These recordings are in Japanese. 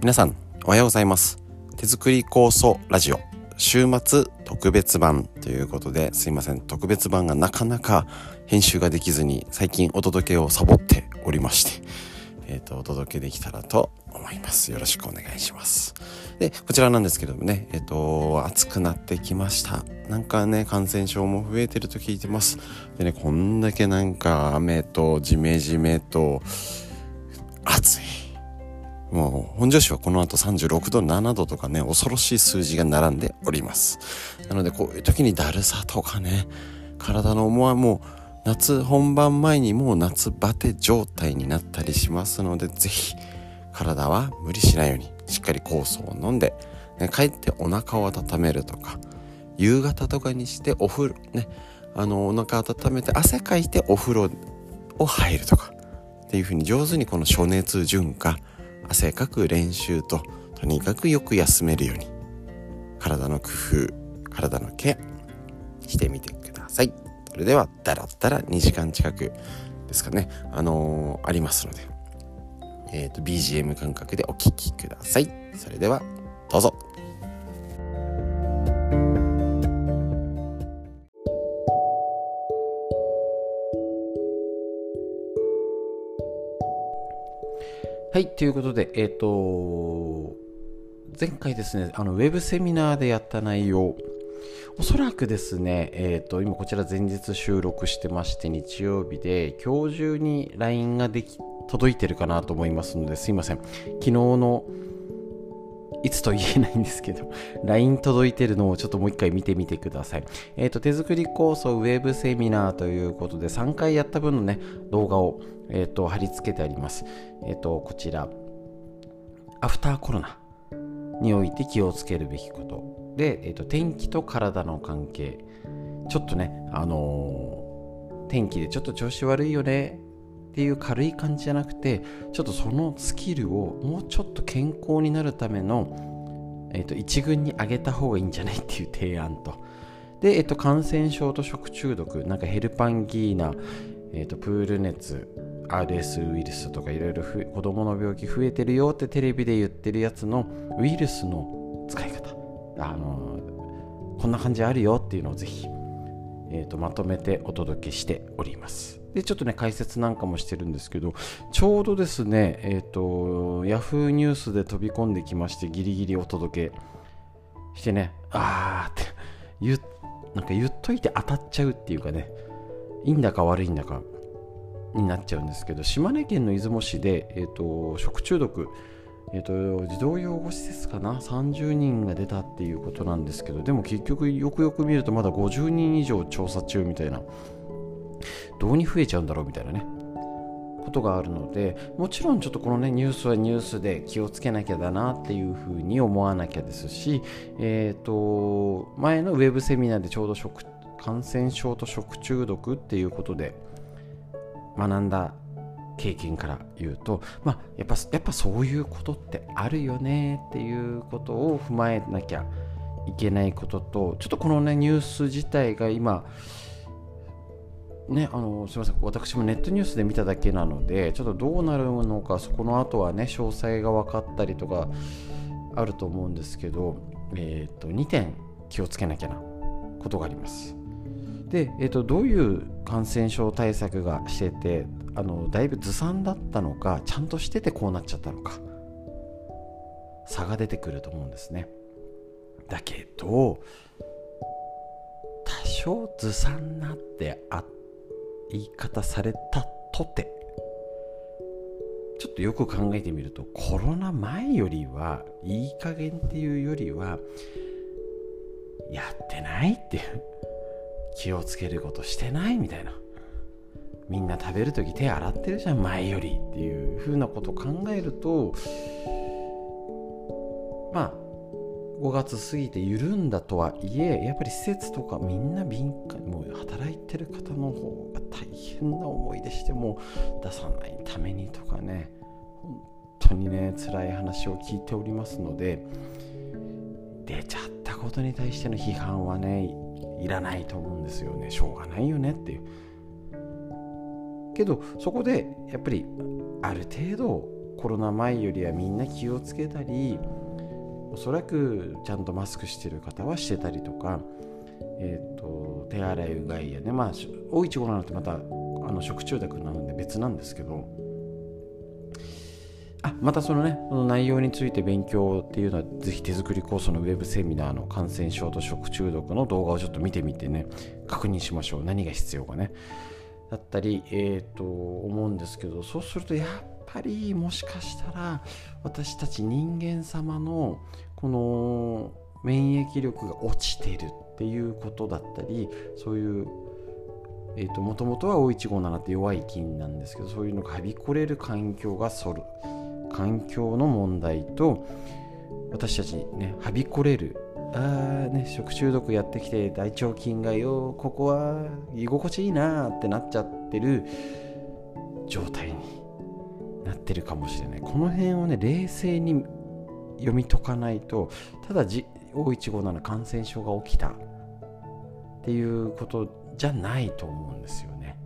皆さんおはようございます。手作り酵素ラジオ。週末特別版ということですいません。特別版がなかなか編集ができずに最近お届けをサボっておりましてえっ、ー、とお届けできたらと思います。よろしくお願いします。でこちらなんですけどもねえっ、ー、と暑くなってきました。なんかね感染症も増えてると聞いてます。でねこんだけなんか雨とジメジメと暑い。もう本庄市はこの後36度7度とかね恐ろしい数字が並んでおります。なのでこういう時にだるさとかね体の思わもう夏本番前にもう夏バテ状態になったりしますので是非体は無理しないようにしっかり酵素を飲んで、ね、帰ってお腹を温めるとか夕方とかにしてお風呂ねあのお腹温めて汗かいてお風呂を入るとかっていう風に上手にこの暑熱順化汗かく練習ととにかくよく休めるように体の工夫体のケアしてみてください。それではだらったら2時間近くですかね。あのー、ありますのでえっ、ー、と BGM 感覚でお聴きください。それではどうぞ。はい、ということで、えっ、ー、と、前回ですね、あの、ウェブセミナーでやった内容、おそらくですね、えっ、ー、と、今こちら前日収録してまして、日曜日で、今日中に LINE ができ、届いてるかなと思いますので、すいません。昨日のいつと言えないんですけど、LINE 届いてるのをちょっともう一回見てみてください。えっ、ー、と、手作り構想ウェブセミナーということで、3回やった分のね、動画を、えっ、ー、と、貼り付けてあります。えっ、ー、と、こちら、アフターコロナにおいて気をつけるべきこと。で、えっ、と、天気と体の関係。ちょっとね、あの天気でちょっと調子悪いよねっていう軽い感じじゃなくてちょっとそのスキルをもうちょっと健康になるための、えーと、一軍に上げた方がいいんじゃないっていう提案と。で、えーと、感染症と食中毒なんかヘルパンギーナ、えーと、プール熱 RS ウイルスとかいろいろ子供の病気増えてるよってテレビで言ってるやつのウイルスの使い方。あのこんな感じあるよっていうのをぜひ、えー、とまとめてお届けしております。でちょっとね解説なんかもしてるんですけどちょうどですねえっ、ー、と Yahoo ニュースで飛び込んできましてギリギリお届けしてねあーって言なんか言っといて当たっちゃうっていうかねいいんだか悪いんだかになっちゃうんですけど島根県の出雲市で、えーと、食中毒、えーと、児童養護施設かな30人が出たっていうことなんですけどでも結局よくよく見るとまだ50人以上調査中みたいなどうに増えちゃうんだろうみたいなね。ことがあるのでもちろんちょっとこのねニュースはニュースで気をつけなきゃだなっていうふうに思わなきゃですしえっ、ー、と前のウェブセミナーでちょうど食感染症と食中毒っていうことで学んだ経験から言うと、まあ、やっぱやっぱそういうことってあるよねっていうことを踏まえなきゃいけないこととちょっとこのねニュース自体が今ね、あのすみません私もネットニュースで見ただけなのでちょっとどうなるのかそこの後はね詳細が分かったりとかあると思うんですけど、えーと、2点気をつけなきゃなことがあります。で、えーと、どういう感染症対策がしててあのだいぶずさんだったのかちゃんとしててこうなっちゃったのか差が出てくると思うんですね。だけど多少ずさんなってあって言い方されたとて。ちょっとよく考えてみるとコロナ前よりはいい加減っていうよりはやってないっていう気をつけることしてないみたいな。みんな食べる時手洗ってるじゃん前よりっていうふうなこと考えるとまあ5月過ぎて緩んだとはいえやっぱり施設とかみんな敏感もう働いてる方の方が大変な思いでしても出さないためにとかね本当にね辛い話を聞いておりますので出ちゃったことに対しての批判はねいらないと思うんですよね。しょうがないよねっていう。けどそこでやっぱりある程度コロナ前よりはみんな気をつけたりおそらくちゃんとマスクしてる方はしてたりとか、えーと、手洗いうがいやねまあ大いちごなのってまたあの食中毒なので別なんですけどあまたそのねこの内容について勉強っていうのはぜひ手作りコースのウェブセミナーの感染症と食中毒の動画をちょっと見てみてね確認しましょう。何が必要かね。だったりえっ、ー、と思うんですけどそうするとやっぱりもしかしたら私たち人間様のこの免疫力が落ちてるっていうことだったりそういうえーと、もともとは O157 って弱い菌なんですけどそういうのがはびこれる環境がそる環境の問題と私たちねはびこれるあね食中毒やってきて大腸菌がよここは居心地いいなってなっちゃってる状態になってるかもしれない。この辺をね冷静に読み解かないとただ O157 感染症が起きたっていうことじゃないと思うんですよね。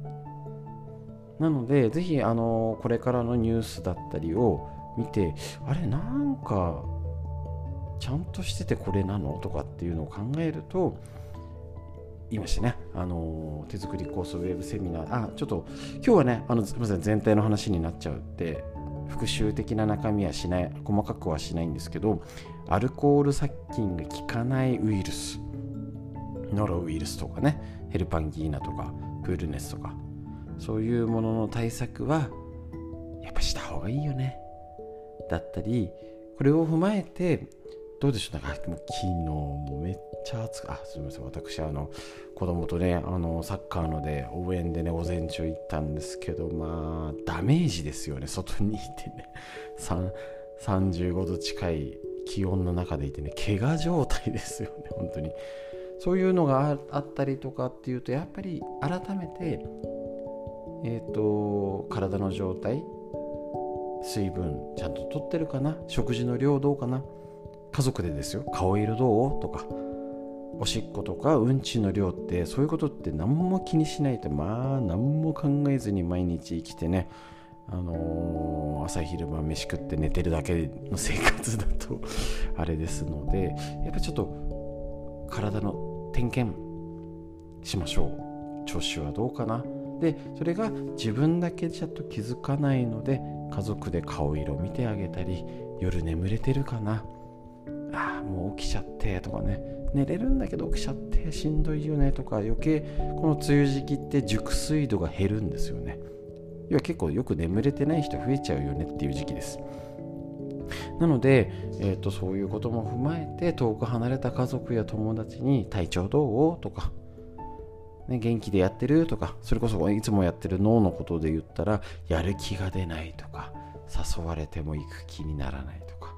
なのでぜひあのこれからのニュースだったりを見てあれなんかちゃんとしててこれなの？とかっていうのを考えるといましたね、あの手作りコースウェブセミナー、あ、ちょっと今日はね、あのすみません、全体の話になっちゃうって、復習的な中身はしない、細かくはしないんですけど、アルコール殺菌が効かないウイルス、ノロウイルスとかね、ヘルパンギーナとか、プールネスとか、そういうものの対策は、やっぱした方がいいよね。だったり、これを踏まえて、どうでしょう？なんかもう昨日もめっちゃ暑くあすみません。私あの子供とねあのサッカーので応援でね午前中行ったんですけどまあダメージですよね。外にいてね。35度近い気温の中でいてね怪我状態ですよね本当に。そういうのがあったりとかっていうとやっぱり改めてえっ、ー、と体の状態水分ちゃんととってるかな？食事の量どうかな？家族でですよ顔色どう？とかおしっことかうんちの量ってそういうことって何も気にしないとまあ何も考えずに毎日生きてねあのー、朝昼晩飯食って寝てるだけの生活だと あれですのでやっぱちょっと体の点検しましょう。調子はどうかな。でそれが自分だけじゃと気づかないので家族で顔色見てあげたり夜眠れてるかな。ああもう起きちゃってとかね。寝れるんだけど起きちゃってしんどいよね。とか余計この梅雨時期って熟睡度が減るんですよね。要は結構よく眠れてない人増えちゃうよね。っていう時期です。なので、えーと、そういうことも踏まえて遠く離れた家族や友達に体調どう？とか、ね、元気でやってる？とかそれこそいつもやってる脳のことで言ったらやる気が出ないとか誘われても行く気にならないとか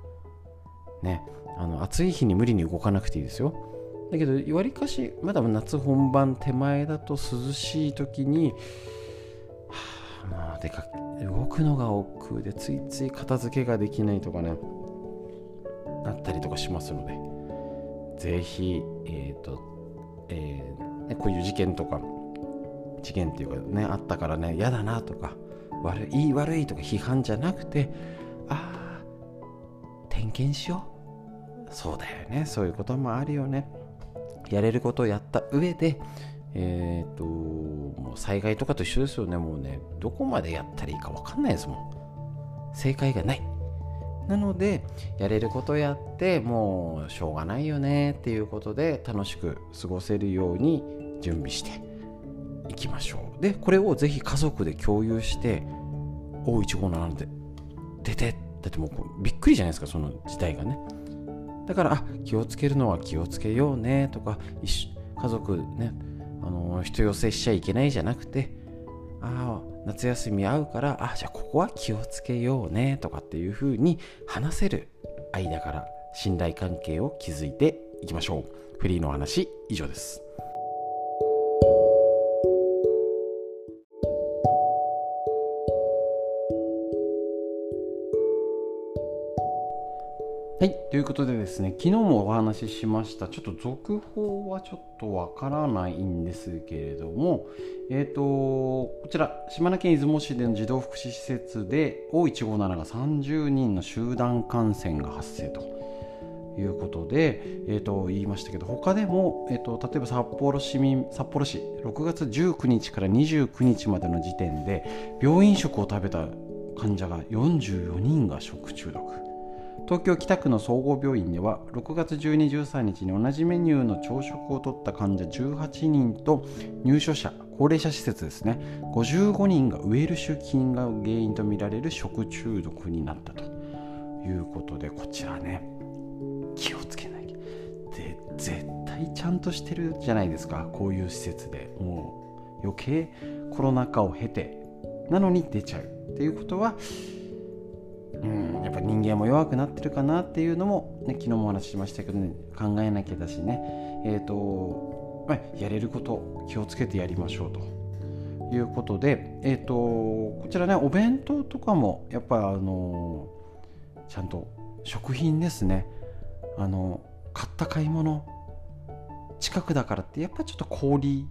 ね。あの暑い日に無理に動かなくていいですよ。だけどわりかしまだ夏本番手前だと涼しい時に、はあ、でか動くのが億劫でついつい片付けができないとかねあったりとかしますのでぜひえっ、ー、と、えーね、こういう事件とか事件っていうかねあったからね嫌だなとか悪いい悪いとか批判じゃなくてああ点検しよう。そうだよね。そういうこともあるよね。やれることをやった上でえっ、ともう災害とかと一緒ですよね。もうねどこまでやったらいいか分かんないですもん。正解がない。なのでやれることやってもうしょうがないよね。っていうことで楽しく過ごせるように準備していきましょう。でこれをぜひ家族で共有して「おいちごなので出て」だってもうびっくりじゃないですかその事態がね。だからあ気をつけるのは気をつけようねとか家族ねあの人寄せしちゃいけないじゃなくてああ夏休み会うからあじゃあここは気をつけようねとかっていう風に話せる間から信頼関係を築いていきましょう。フリーの話以上です。はい、ということでですね、昨日もお話ししました、ちょっと続報はちょっとわからないんですけれども、えっ、ー、と、こちら、島根県出雲市での児童福祉施設で、O157 が30人の集団感染が発生と。いうことで、えー、と言いましたけど、他でも、えーと、例えば札幌市民札幌市、6月19日から29日までの時点で、病院食を食べた患者が44人が食中毒。東京北区の総合病院では6月12、13日に同じメニューの朝食をとった患者18人と入所者、高齢者施設ですね、55人がウエルシュ菌が原因とみられる食中毒になったということで、こちらね、気をつけない。で絶対ちゃんとしてるじゃないですか、こういう施設で。もう余計コロナ禍を経て、なのに出ちゃうっていうことは、うんやっぱ人間も弱くなってるかなっていうのも、ね、昨日もお話ししましたけど、ね、考えなきゃだしね。えっ、ー、と、まあ、やれること気をつけてやりましょうと。いうことでえっ、ー、とこちらねお弁当とかもやっぱあのちゃんと食品ですね。あの買った買い物近くだからってやっぱちょっと氷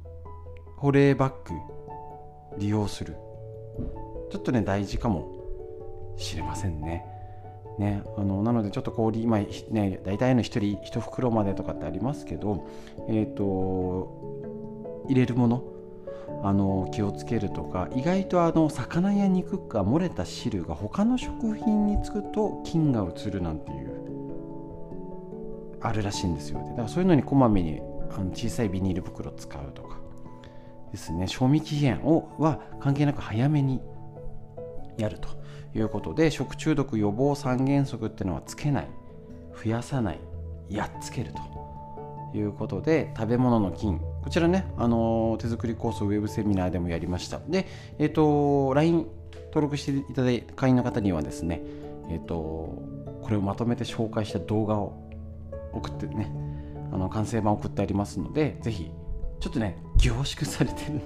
保冷バッグ利用する。ちょっとね大事かも。しれませんね。ね、あのなのでちょっと氷、まあね、大体の1人1袋までとかってありますけど、えーと、入れるものあの気をつけるとか意外とあの魚や肉が漏れた汁が他の食品につくと菌が移るなんていうあるらしいんですよ。だからそういうのにこまめにあの小さいビニール袋使うとかですね。賞味期限をは関係なく早めにやると。いうことで食中毒予防三原則っていうのはつけない増やさないやっつけるということで食べ物の菌。こちらね、あの手作りコースウェブセミナーでもやりました。で、えっ、ー、と LINE 登録していただいた会員の方にはですねえっ、ー、とこれをまとめて紹介した動画を送ってねあの完成版送ってありますのでぜひちょっとね凝縮されてるんで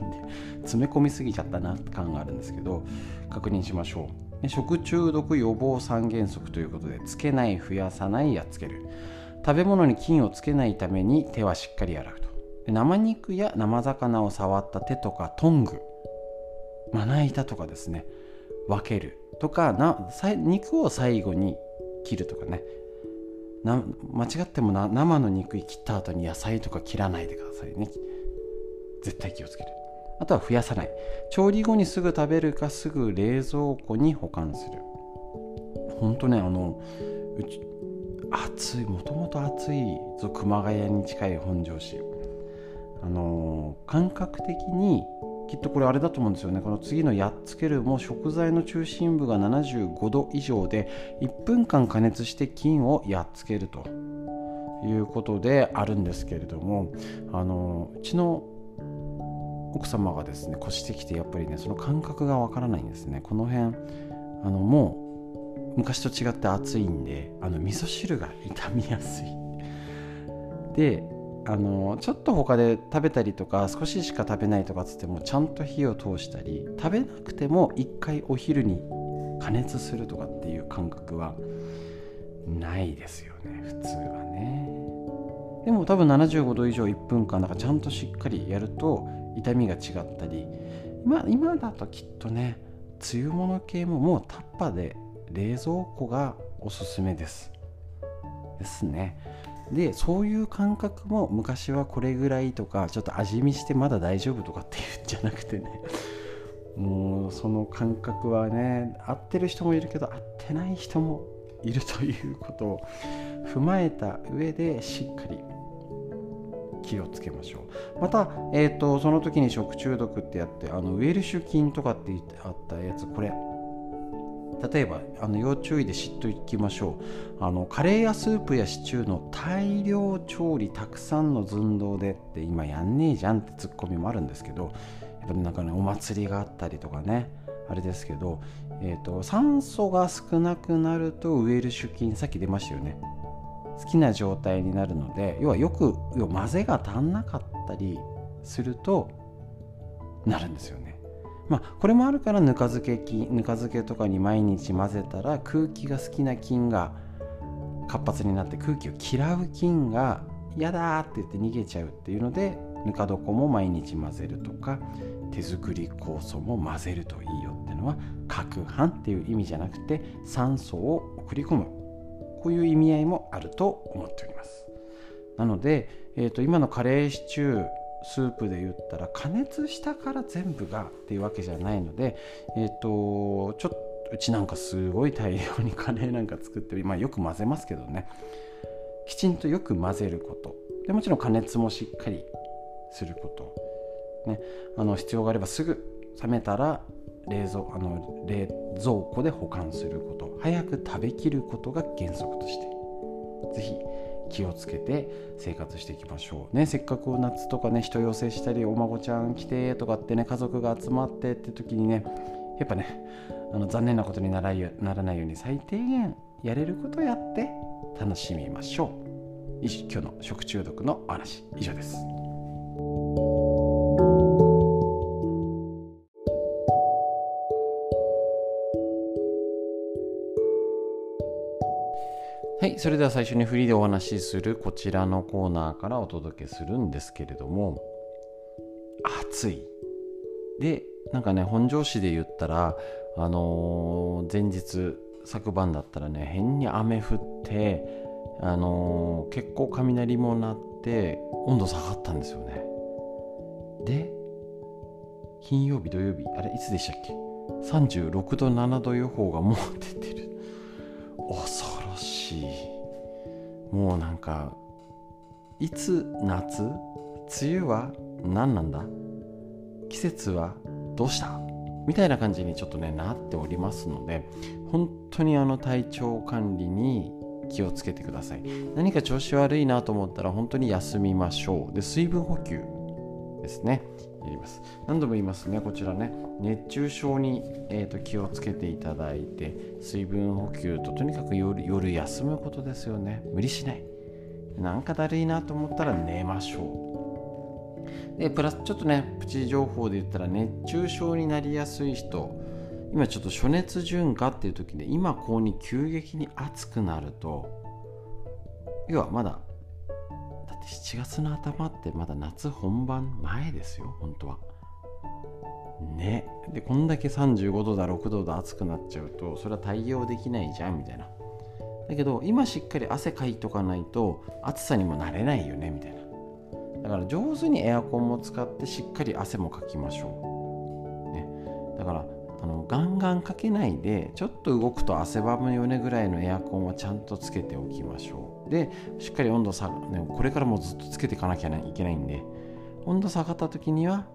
詰め込みすぎちゃったなって感があるんですけど確認しましょう。食中毒予防三原則ということでつけない増やさないやっつける。食べ物に菌をつけないために手はしっかり洗うと。生肉や生魚を触った手とかトング。まな板とかですね。分ける。とかな肉を最後に切るとかね。な間違ってもな生の肉切った後に野菜とか切らないでくださいね。絶対気をつける。あとは増やさない。調理後にすぐ食べるかすぐ冷蔵庫に保管する。ほんとねあのうち暑いもともと暑いぞ熊谷に近い本庄市。あの感覚的にきっとこれあれだと思うんですよね。この次のやっつけるも食材の中心部が75度以上で1分間加熱して菌をやっつけるということであるんですけれどもあのうちの奥様がですね越してきてやっぱりねその感覚がわからないんですね。この辺あのもう昔と違って暑いんであの味噌汁が傷みやすい。であのちょっと他で食べたりとか少ししか食べないとかっつってもちゃんと火を通したり食べなくても一回お昼に加熱するとかっていう感覚はないですよね普通はね。でも多分75度以上1分間だからちゃんとしっかりやると痛みが違ったり今今だときっとね梅雨物系ももうタッパで冷蔵庫がおすすめです。ですね。でそういう感覚も昔はこれぐらいとかちょっと味見してまだ大丈夫とかっていうんじゃなくてね もうその感覚はね合ってる人もいるけど合ってない人もいるということを踏まえた上でしっかり気をつけましょう。また、えーと、その時に食中毒ってやってあのウエルシュ菌とかってあったやつこれ。例えばあの要注意で知っておきましょう。あのカレーやスープやシチューの大量調理たくさんの寸胴でって今やんねえじゃんってツッコミもあるんですけどやっぱなんかねお祭りがあったりとかねあれですけど、えーと酸素が少なくなるとウエルシュ菌さっき出ましたよね。好きな状態になるので要はよく要は混ぜが足んなかったりするとなるんですよね。まあこれもあるからぬか漬け菌ぬか漬けとかに毎日混ぜたら空気が好きな菌が活発になって空気を嫌う菌が嫌だって言って逃げちゃうっていうのでぬか床も毎日混ぜるとか手作り酵素も混ぜるといいよっていうのは攪拌っていう意味じゃなくて酸素を送り込むこういう意味合いもあると思っております。なので、えーと、今のカレーシチュースープで言ったら加熱したから全部がっていうわけじゃないので、えーと、ちょっとうちなんかすごい大量にカレーなんか作って、まあ、よく混ぜますけどね。きちんとよく混ぜること。でもちろん加熱もしっかりすること、ね、あの必要があればすぐ冷めたら冷蔵あの冷蔵庫で保管すること。早く食べきることが原則として。是非気をつけて生活していきましょうね。せっかく夏とかね人寄せしたりお孫ちゃん来てとかってね家族が集まってって時にねやっぱねあの残念なことにならならないように最低限やれることやって楽しみましょう。今日の食中毒のお話以上です。それでは最初にフリーでお話しするこちらのコーナーからお届けするんですけれども暑い。でなんかね本庄市で言ったらあのー、前日昨晩だったらね変に雨降ってあのー、結構雷も鳴って温度下がったんですよね。で金曜日土曜日あれいつでしたっけ？36度7度予報がもう出てる。恐しもうなんかいつ夏梅雨は何なんだ？季節はどうした？みたいな感じにちょっとねなっておりますので本当にあの体調管理に気をつけてください。何か調子悪いなと思ったら本当に休みましょう。で水分補給ですね。やります。何度も言いますねこちらね。熱中症に、えーと、気をつけていただいて水分補給ととにかく夜夜休むことですよね。無理しない。なんかだるいなと思ったら寝ましょう。でプラスちょっとねプチ情報で言ったら熱中症になりやすい人。今ちょっと暑熱順化っていう時で今こうに急激に暑くなると要はまだ7月の頭ってまだ夏本番前ですよ本当は。ね。でこんだけ35度だ6度だ暑くなっちゃうとそれは対応できないじゃんみたいな。だけど今しっかり汗かいとかないと暑さにもなれないよねみたいな。だから上手にエアコンも使ってしっかり汗もかきましょう、ね、だからあのガンガンかけないでちょっと動くと汗ばむよねぐらいのエアコンはちゃんとつけておきましょう。でしっかり温度下が、ね、これからもずっとつけていかなきゃいけないんで温度下がった時には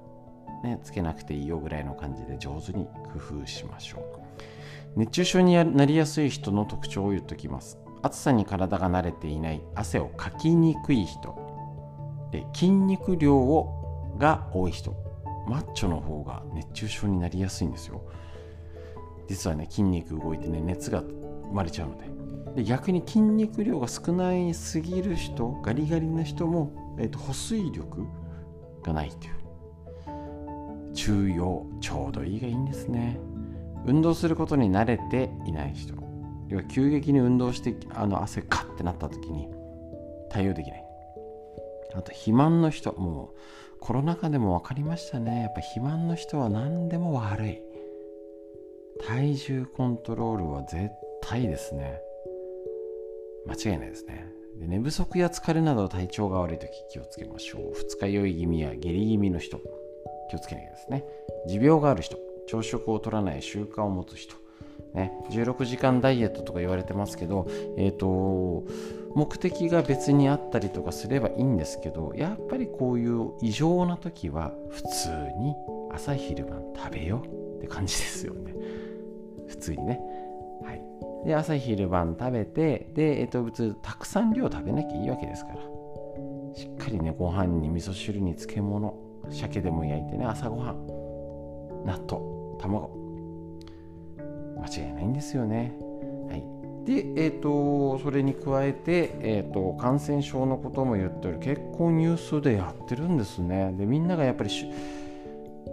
ね、つけなくていいよぐらいの感じで上手に工夫しましょう。熱中症になりやすい人の特徴を言っときます。暑さに体が慣れていない汗をかきにくい人。で筋肉量をが多い人。マッチョの方が熱中症になりやすいんですよ。実はね筋肉動いてね熱が生まれちゃうので。で逆に筋肉量が少ないすぎる人ガリガリな人も、えーと、保水力がないという。中庸ちょうどいいがいいんですね。運動することに慣れていない人。要は急激に運動してあの汗カッてなった時に対応できない。あと肥満の人もうコロナ禍でも分かりましたね。やっぱ肥満の人は何でも悪い。体重コントロールは絶対ですね。間違いないですね。で寝不足や疲れなど体調が悪い時気をつけましょう。二日酔い気味や下痢気味の人気をつけなきゃですね。持病がある人朝食を取らない習慣を持つ人ね、16時間ダイエットとか言われてますけど、えーと、目的が別にあったりとかすればいいんですけどやっぱりこういう異常な時は普通に朝昼晩食べようって感じですよね。普通にね。はい。で朝昼晩食べてで、えー、と普通たくさん量食べなきゃいいわけですから。しっかりねご飯に味噌汁に漬物鮭でも焼いてね朝ごはん納豆卵。間違いないんですよね。はい、で、えーと、それに加えて、えーと、感染症のことも言っており結構ニュースでやってるんですね。でみんながやっぱり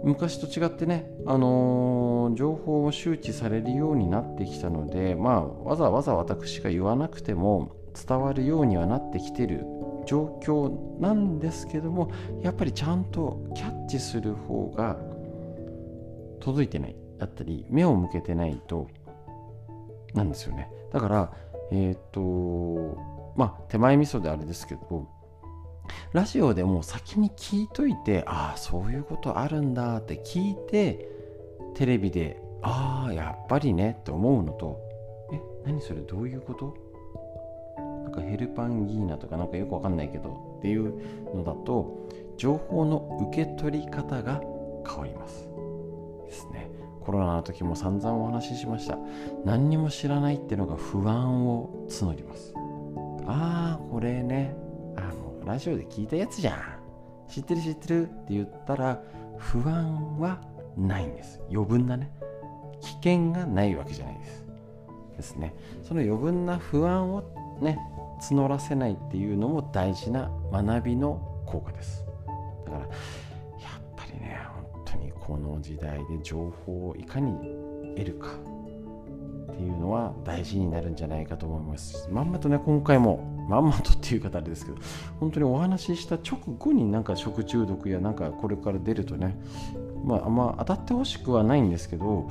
昔と違ってね、あのー、情報を周知されるようになってきたので、まあ、わざわざ私が言わなくても伝わるようにはなってきてる状況なんですけどもやっぱりちゃんとキャッチする方が届いてないだったり目を向けてないとなんですよね。だからえっ、ー、とまあ手前味噌であれですけどラジオでもう先に聞いといてああそういうことあるんだって聞いてテレビでああやっぱりねって思うのとえ何それどういうこと？なんかヘルパンギーナとかなんかよくわかんないけどっていうのだと情報の受け取り方が変わります。ですね。コロナの時も散々お話ししました。何にも知らないっていうのが不安を募ります。ああこれね。あのラジオで聞いたやつじゃん。知ってる知ってるって言ったら不安はないんです。余分なね。危険がないわけじゃないです。ですね。その余分な不安をね募らせないっていうのも大事な学びの効果です。だからこの時代で情報をいかに得るかっていうのは大事になるんじゃないかと思います。まんまとね今回もまんまとっていう方あれですけど 本当にお話しした直後になんか食中毒やなんかこれから出るとねまああんま当たってほしくはないんですけど、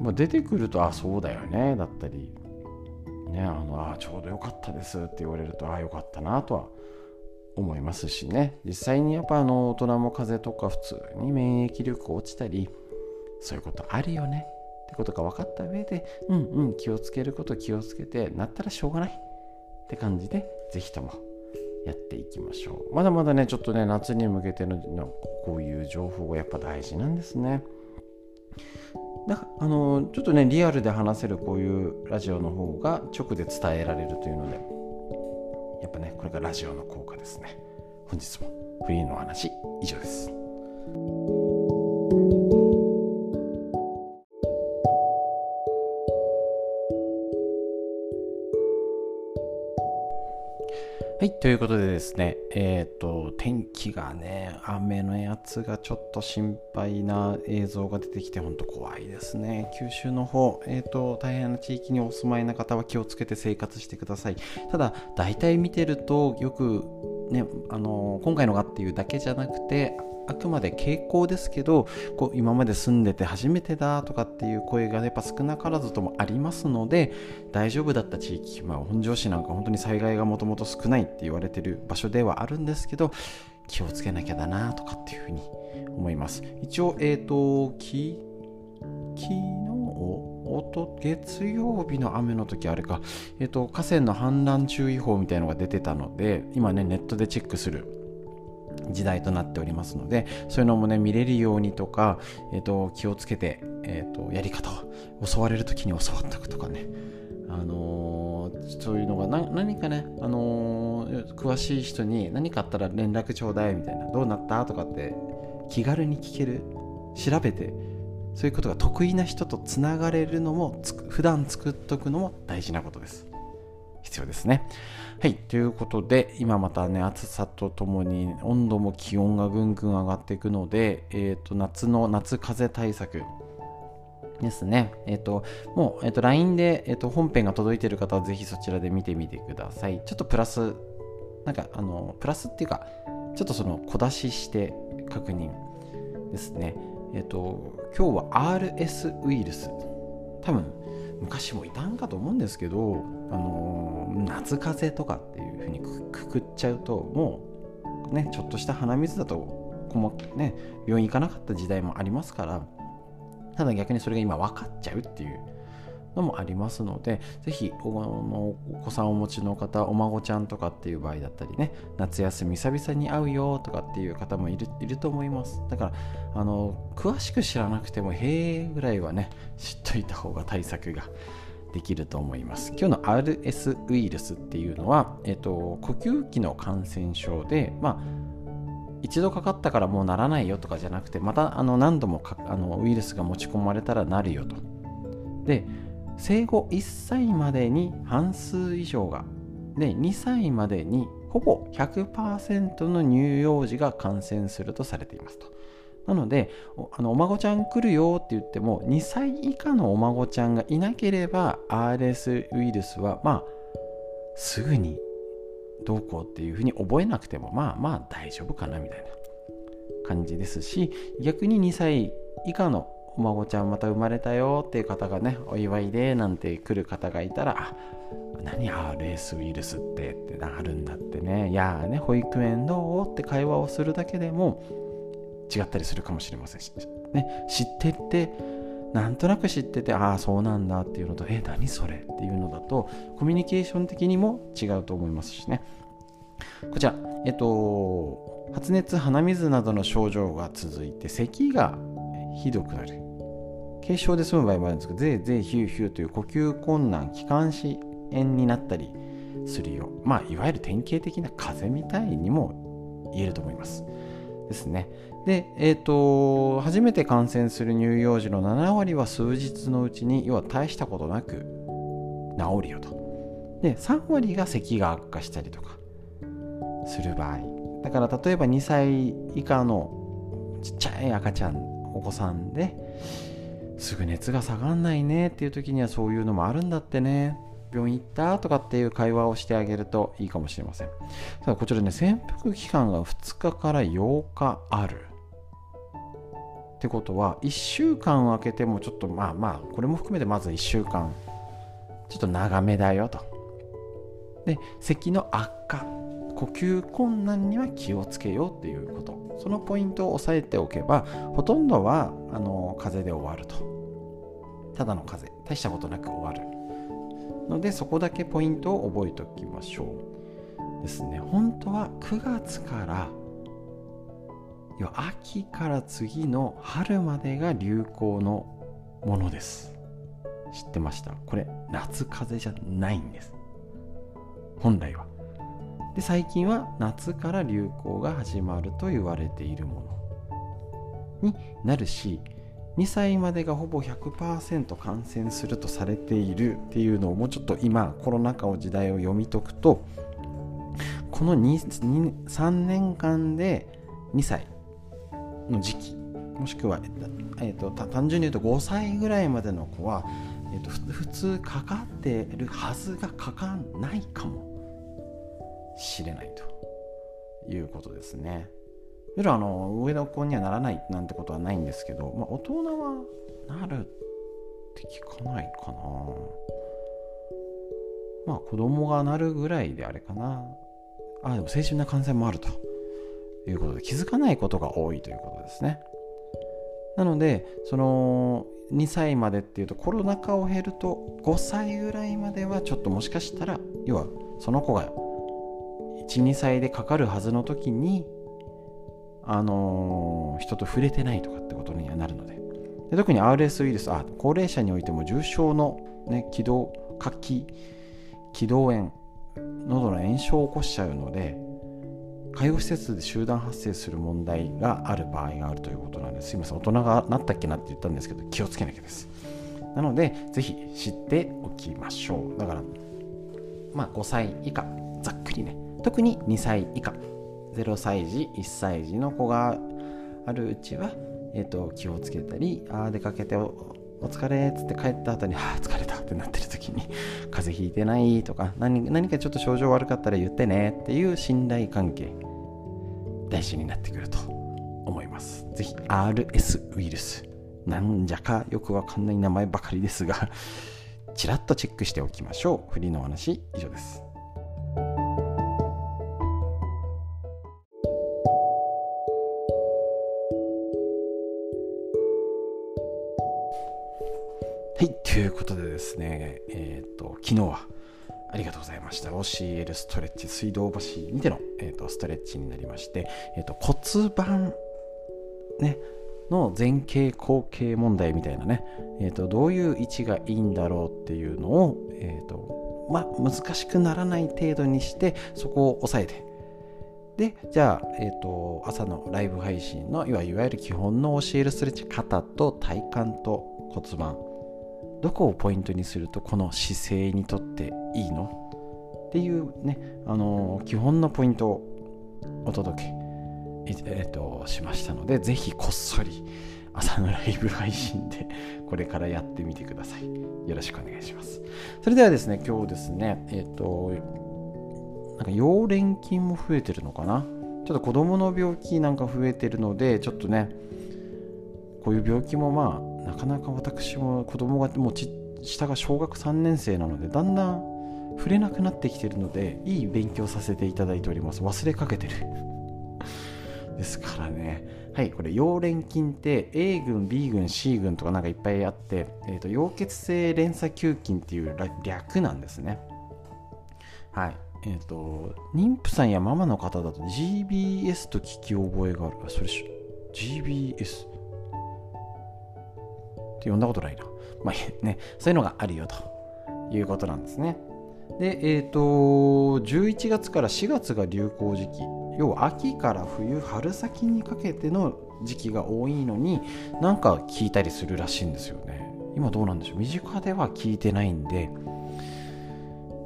まあ、出てくるとあそうだよねだったりねあのあちょうどよかったですって言われるとあよかったなとは思いますしね。実際にやっぱあの大人も風邪とか普通に免疫力落ちたりそういうことあるよね。ってことが分かった上でうんうん気をつけること気をつけてなったらしょうがない。って感じで是非ともやっていきましょう。まだまだねちょっとね夏に向けてのこういう情報がやっぱ大事なんですね。だからあのちょっとねリアルで話せるこういうラジオの方が直で伝えられるというのでやっぱねこれがラジオの効果ですね。本日もフリーのお話以上です。はい、ということでですね、えっ、ー、と、天気がね、雨のやつがちょっと心配な映像が出てきて、ほんと怖いですね。九州の方、えっ、ー、と、大変な地域にお住まいな方は気をつけて生活してください。ただ、大体見てると、よく、ね、あの今回のがっていうだけじゃなくてあくまで傾向ですけどこう今まで住んでて初めてだとかっていう声がやっぱ少なからずともありますので大丈夫だった地域、まあ、本庄市なんか本当に災害がもともと少ないって言われてる場所ではあるんですけど気をつけなきゃだなとかっていうふうに思います。一応えっ、ー、とき昨日と月曜日の雨の時あれか、えっ、と河川の氾濫注意報みたいのが出てたので今ねネットでチェックする時代となっておりますのでそういうのもね見れるようにとか、えーと、気をつけて、えーと、やり方を襲われる時に教わっておくとかね。あのー、そういうのが何かね、あのー、詳しい人に何かあったら連絡ちょうだいみたいなどうなったとかって気軽に聞ける調べてそういうことが得意な人とつながれるのも普段作っとくのも大事なことです。必要ですね。はい、ということで、今またね、暑さとともに温度も気温がぐんぐん上がっていくので、えっ、ー、と、夏の夏風邪対策ですね。えっ、ー、と、もう、えっ、ー、と、LINE で、えっと、本編が届いている方はぜひそちらで見てみてください。ちょっとプラス、なんか、あの、プラスっていうか、ちょっとその小出しして確認ですね。えっ、と、今日は RS ウイルス。多分、昔もいたんかと思うんですけど、あのー、夏風邪とかっていうふうにくくっちゃうともうねちょっとした鼻水だとこも、ね、病院行かなかった時代もありますからただ逆にそれが今分かっちゃうっていうのもありますのでぜひお子さんをお持ちの方お孫ちゃんとかっていう場合だったりね夏休み久々に会うよとかっていう方もいるいると思います。だからあの詳しく知らなくてもへえぐらいはね知っといた方が対策ができると思います。今日の RS ウイルスっていうのは、えっと、呼吸器の感染症でまあ一度かかったからもうならないよとかじゃなくてまたあの何度もあのウイルスが持ち込まれたらなるよと。で生後1歳までに半数以上がで2歳までにほぼ100%の乳幼児が感染するとされていますと。なのであのお孫ちゃん来るよって言っても2歳以下のお孫ちゃんがいなければ RS ウイルスはまあすぐにどうこうっていうふうに覚えなくてもまあまあ大丈夫かなみたいな感じですし逆に2歳以下のお孫ちゃんまた生まれたよっていう方がねお祝いでなんて来る方がいたらあ何 RS ウイルスってってあるんだってね。いやね保育園どう？って会話をするだけでも違ったりするかもしれませんし、ね、知ってってなんとなく知っててああそうなんだっていうのとえ何それ？っていうのだとコミュニケーション的にも違うと思いますしね。こちらえっと発熱鼻水などの症状が続いて咳がひどくなる。軽症で済む場合もあるんですけどぜいぜいヒューヒューという呼吸困難気管支炎になったりするようまあいわゆる典型的な風邪みたいにも言えると思います。ですね。で、えーと、初めて感染する乳幼児の7割は数日のうちに要は大したことなく治るよと。で3割が咳が悪化したりとかする場合。だから例えば2歳以下のちっちゃい赤ちゃんお子さんですぐ熱が下がんないねっていう時にはそういうのもあるんだってね。病院行ったとかっていう会話をしてあげるといいかもしれません。ただこちらね潜伏期間が2日から8日ある。ってことは1週間空けてもちょっとまあまあこれも含めてまず1週間。ちょっと長めだよと。で咳の悪化呼吸困難には気をつけようっていうこと。そのポイントを押さえておけばほとんどはあの風邪で終わると。ただの風。邪大したことなく終わる。のでそこだけポイントを覚えておきましょう。ですね。本当は9月から要は秋から次の春までが流行のものです。知ってました？これ夏風邪じゃないんです。本来は。で最近は夏から流行が始まると言われているものになるし2歳までがほぼ100%感染するとされているっていうのをもうちょっと今コロナ禍を時代を読み解くとこの3年間で2歳の時期もしくは、えーと、単純に言うと5歳ぐらいまでの子は、えーと、普通かかってるはずがかかんないかも。しれないということですね。もちろんあの上の子にはならないなんてことはないんですけど、まあ、大人はなるって聞かないかな。まあ子供がなるぐらいであれかな。あ、でも青春な感染もあると。いうことで気づかないことが多いということですね。なのでその2歳までっていうとコロナ禍を経ると5歳ぐらいまではちょっともしかしたら要はその子が12歳でかかるはずの時にあのー、人と触れてないとかってことにはなるので。で特に RS ウイルスあ高齢者においても重症の、ね、気道活気気道炎喉の炎症を起こしちゃうので介護施設で集団発生する問題がある場合があるということなんです。すいません大人がなったっけなって言ったんですけど気をつけなきゃです。なのでぜひ知っておきましょう。だからまあ5歳以下ざっくりね。特に2歳以下0歳児1歳児の子があるうちは、えーと、気をつけたりあ出かけてお疲れっつって帰った後に、はあ、疲れたってなってる時に、風邪ひいてないとか何、何かちょっと症状悪かったら言ってねっていう信頼関係大事になってくると思います。ぜひ RS ウイルス、なんじゃかよくわかんない名前ばかりですが、ちらっとチェックしておきましょう。フリーのお話、以上です。ということでですね、えっ、ー、と、昨日はありがとうございました。OCL ストレッチ、水道橋にての、えーと、ストレッチになりまして、えーと、骨盤、ね、の前傾後傾問題みたいなね、えーと、どういう位置がいいんだろうっていうのを、えーとまあ、難しくならない程度にしてそこを押さえてでじゃあ、えーと、朝のライブ配信のいわゆる基本の教えるストレッチ肩と体幹と骨盤どこをポイントにするとこの姿勢にとっていいの？っていうね、あの、基本のポイントをお届け、えーと、しましたので、ぜひこっそり朝のライブ配信で これからやってみてください。よろしくお願いします。それではですね、今日ですね、えっ、と、なんか溶連菌も増えてるのかな？ちょっと子供の病気なんか増えてるのでちょっとねこういう病気もまあなかなか私も子供がもうち下が小学3年生なのでだんだん触れなくなってきてるのでいい勉強させていただいております。忘れかけてる。ですからね。はい。これ溶連菌って A 群 B 群 C 群とかなんかいっぱいあって、えーと、溶血性連鎖球菌っていう略なんですね。はい。えっ、ー、と妊婦さんやママの方だと GBS と聞き覚えがある。あそれ GBS って呼んだことないなまあねそういうのがあるよということなんですねで、えっ、ー、と、11月から4月が流行時期。要は秋から冬、春先にかけての時期が多いのに、なんか聞いたりするらしいんですよね。今どうなんでしょう身近では聞いてないんで、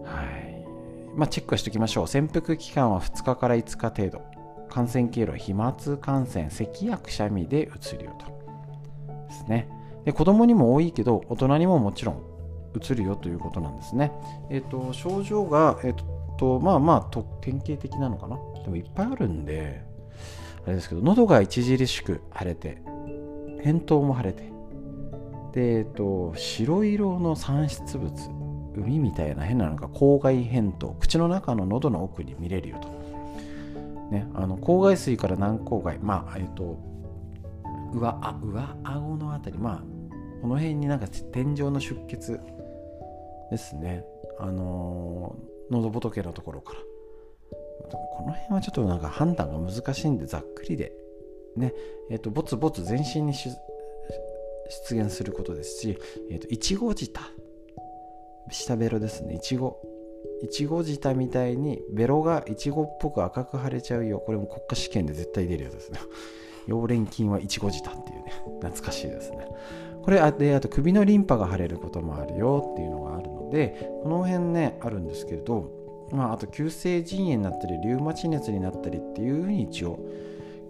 はい。まあ、チェックしておきましょう。潜伏期間は2日から5日程度。感染経路は飛沫感染、咳やくしゃみでうつるよと。ですね。で子供にも多いけど、大人にももちろん移るよということなんですね。えっ、ー、と、症状が、えっ、ー、と、まあまあ、典型的なのかな？でもいっぱいあるんで、あれですけど、喉が著しく腫れて、扁桃も腫れて、で、えっ、ー、と、白色の産出物、海みたいな変なのが口外扁桃、口の中の喉の奥に見れるよと。ね、あの口外水から軟口外、まあ、えっ、と、上あ上顎のあたり、まあ、この辺になんか天井の出血ですね。あのー、喉仏のところから。この辺はちょっとなんか判断が難しいんでざっくりでね。えっ、ー、とぼつぼつ全身に出現することですし、えーと、いちご舌下ベロですね。いちごいちご舌みたいにベロがいちごっぽく赤く腫れちゃうよ。これも国家試験で絶対出るやつですね。溶連菌はいちご舌っていうね。懐かしいですね。これあであと首のリンパが腫れることもあるよっていうのがあるのでこの辺ねあるんですけれど、まあ、あと急性腎炎になったりリウマチ熱になったりっていうふうに一応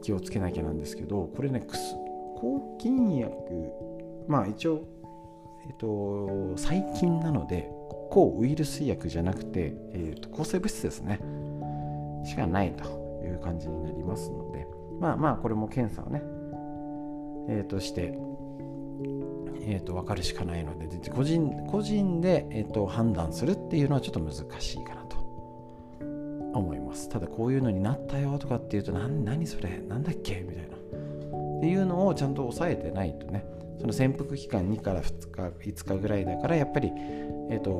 気をつけなきゃなんですけどこれね抗菌薬まあ一応えっと細菌なので抗ウイルス薬じゃなくて、えー、と抗生物質ですね。しかないという感じになりますのでまあまあこれも検査をねえー、としてえーと、分かるしかないので個人個人で、えーと、判断するっていうのはちょっと難しいかなと。思います。ただこういうのになったよとかっていうと何それなんだっけみたいな。っていうのをちゃんと抑えてないとね。その潜伏期間2から2日5日ぐらいだからやっぱりえっ、ー、と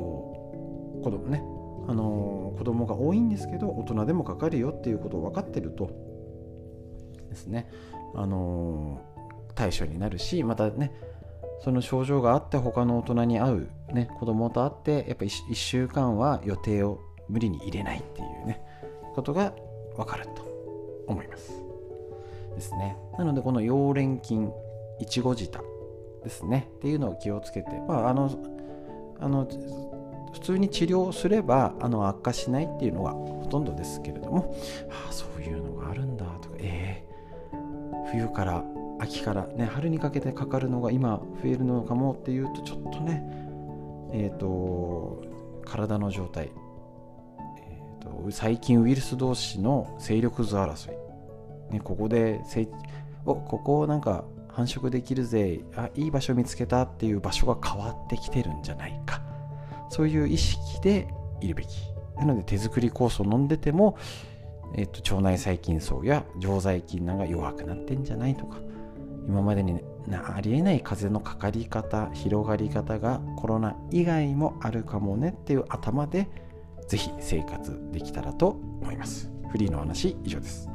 子供ね。あのー、子供が多いんですけど大人でもかかるよっていうことを分かってるとですね。あのー、対処になるしまたねその症状があって他の大人に会う、ね、子供と会ってやっぱ 1, 1週間は予定を無理に入れないっていうねことが分かると思います。ですね。なのでこの溶連菌いちご舌ですね。っていうのを気をつけて、まあ、あのあの普通に治療すればあの悪化しないっていうのがほとんどですけれども、はあ、そういうのがあるんだとかええー、冬から秋からね春にかけてかかるのが今増えるのかもっていうとちょっとねえっ、ー、と体の状態、えーと、細菌ウイルス同士の勢力図争い、ね、ここでおここなんか繁殖できるぜあいい場所見つけたっていう場所が変わってきてるんじゃないか。そういう意識でいるべき。なので手作り酵素を飲んでても、えーと腸内細菌層や常在菌なんか弱くなってんじゃないとか。今までにありえない風のかかり方広がり方がコロナ以外もあるかもねっていう頭でぜひ生活できたらと思います。フリーの話以上です。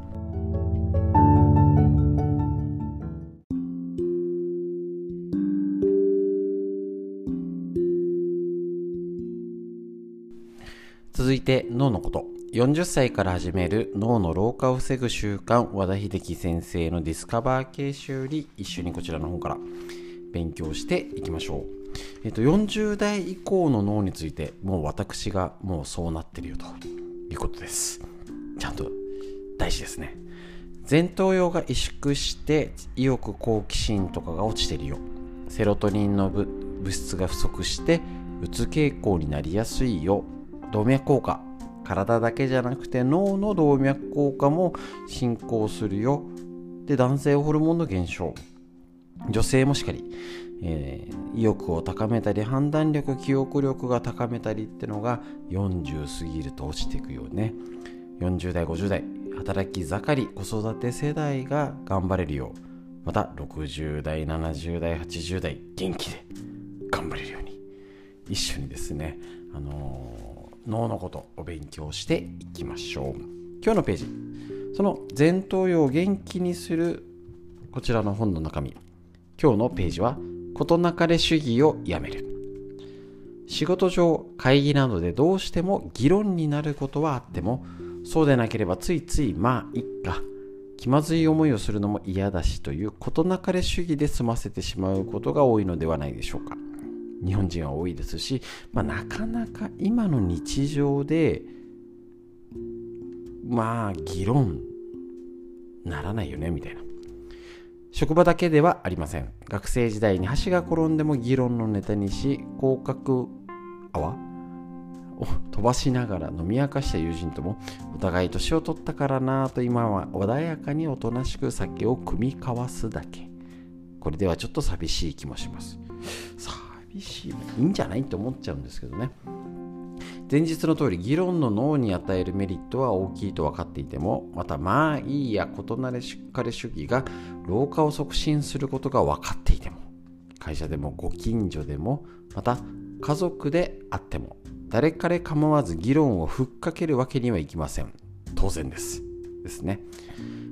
続いて脳のこと。40歳から始める脳の老化を防ぐ習慣和田秀樹先生のディスカバー形式より一緒にこちらの方から勉強していきましょう。えっと、40代以降の脳についてもう私がもうそうなってるよということです。ちゃんと大事ですね。前頭葉が萎縮して意欲好奇心とかが落ちてるよ。セロトニンの物質が不足してうつ傾向になりやすいよ。動脈硬化体だけじゃなくて脳の動脈硬化も進行するよ。で男性ホルモンの減少。女性もしっかり、えー、意欲を高めたり判断力記憶力が高めたりってのが40過ぎると落ちていくよね。40代50代働き盛り子育て世代が頑張れるよう。また60代70代80代元気で頑張れるように。一緒にですね、あのー、脳のことを勉強していきましょう。今日のページ。その前頭葉を元気にするこちらの本の中身。今日のページは事なかれ主義をやめる。仕事上会議などでどうしても議論になることはあってもそうでなければついついまあいっか。気まずい思いをするのも嫌だしという事なかれ主義で済ませてしまうことが多いのではないでしょうか。日本人は多いですし、まあ、なかなか今の日常でまあ議論ならないよねみたいな。職場だけではありません。学生時代に橋が転んでも議論のネタにし合格泡？を飛ばしながら飲み明かした友人ともお互い年を取ったからなと今は穏やかにおとなしく酒を酌み交わすだけ。これではちょっと寂しい気もします。寂しいいいんじゃないって思っちゃうんですけどね。前日の通り議論の脳に与えるメリットは大きいと分かっていてもまたまあいいや異なれしっかり主義が老化を促進することが分かっていても会社でもご近所でもまた家族であっても誰彼構わず議論をふっかけるわけにはいきません。当然です。ですね。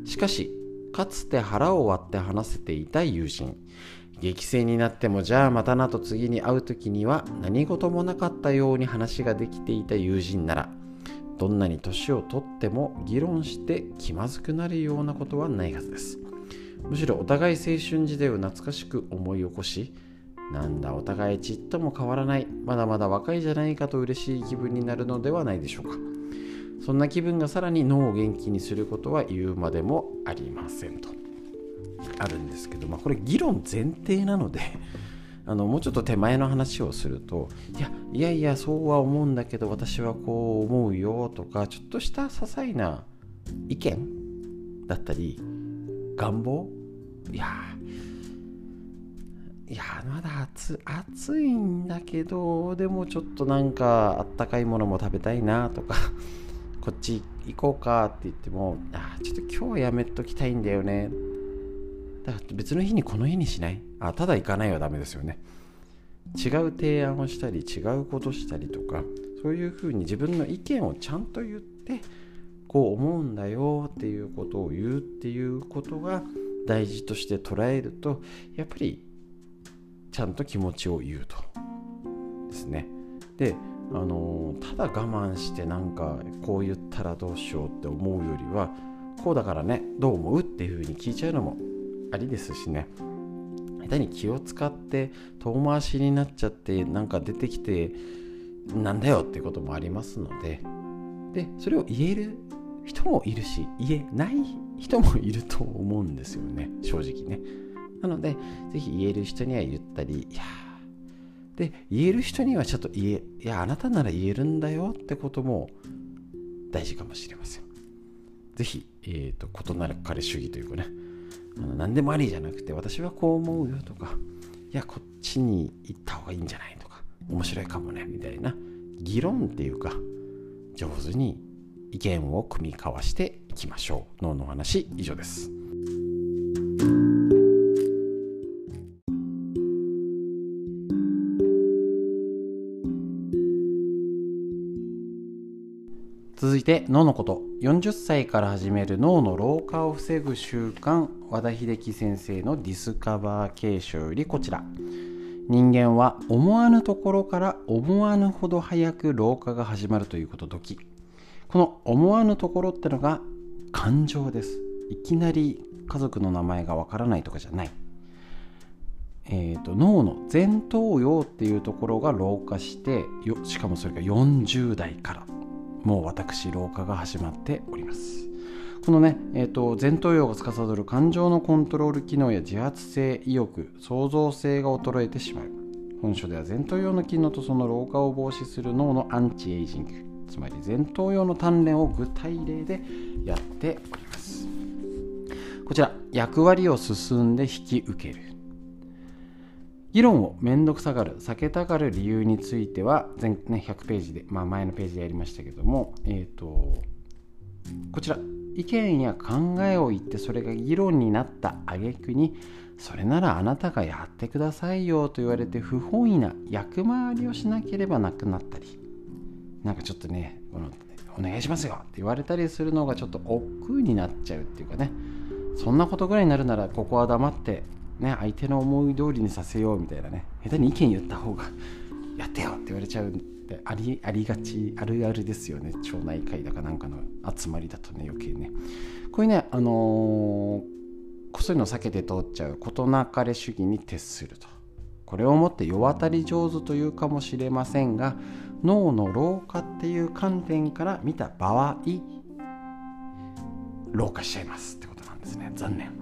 しかしかつて腹を割って話せていた友人。激戦になってもじゃあまたなと次に会う時には何事もなかったように話ができていた友人ならどんなに年をとっても議論して気まずくなるようなことはないはずです。むしろお互い青春時代を懐かしく思い起こしなんだお互いちっとも変わらないまだまだ若いじゃないかと嬉しい気分になるのではないでしょうか。そんな気分がさらに脳を元気にすることは言うまでもありませんと。あるんですけど、まあ、これ議論前提なので あのもうちょっと手前の話をするといやいやいやそうは思うんだけど私はこう思うよとかちょっとした些細な意見だったり願望？いやいやまだ暑暑いんだけどでもちょっとなんかあったかいものも食べたいなとか こっち行こうかって言ってもあちょっと今日はやめときたいんだよねだから別の日にこの日にしない？あただ行かないはダメですよね。違う提案をしたり違うことしたりとかそういうふうに自分の意見をちゃんと言ってこう思うんだよっていうことを言うっていうことが大事として捉えるとやっぱりちゃんと気持ちを言うとですね。であのただ我慢してなんかこう言ったらどうしようって思うよりはこうだからねどう思う？っていうふうに聞いちゃうのもありですしね。下手に気を使って遠回しになっちゃってなんか出てきてなんだよっていうこともありますので。でそれを言える人もいるし言えない人もいると思うんですよね。正直ね。なのでぜひ言える人には言ったりいやで言える人にはちょっと言えいやあなたなら言えるんだよってことも大事かもしれません。ぜひ、えーと、異なる彼主義というかね。あの何でもありじゃなくて私はこう思うよとかいやこっちに行った方がいいんじゃないとか面白いかもねみたいな議論っていうか上手に意見を組み交わしていきましょう脳の話以上です。続いて脳のこと。40歳から始める脳の老化を防ぐ習慣。和田秀樹先生のディスカバー継承よりこちら。人間は思わぬところから思わぬほど早く老化が始まるということ時。この思わぬところってのが感情です。いきなり家族の名前がわからないとかじゃない。えーと、脳の前頭葉っていうところが老化してしかもそれが40代から。もう私老化が始まっております。このね、えーと、前頭葉が司る感情のコントロール機能や自発性意欲創造性が衰えてしまう。本書では前頭葉の機能とその老化を防止する脳のアンチエイジングつまり前頭葉の鍛錬を具体例でやっております。こちら役割を進んで引き受ける。議論を面倒くさがる避けたがる理由については前、ね、100ページで、まあ、前のページでやりましたけども、えーと、こちら意見や考えを言ってそれが議論になった挙句にそれならあなたがやってくださいよと言われて不本意な役回りをしなければなくなったりなんかちょっとねこのお願いしますよって言われたりするのがちょっと億劫になっちゃうっていうかねそんなことぐらいになるならここは黙ってね、相手の思い通りにさせようみたいなね。下手に意見言った方が やってよって言われちゃうってありありがちあるあるですよね。町内会だかなんかの集まりだとね余計ね。こういうねあのー、そういうの避けて通っちゃう事なかれ主義に徹すると。これをもって世渡り上手というかもしれませんが脳の老化っていう観点から見た場合老化しちゃいますってことなんですね。残念。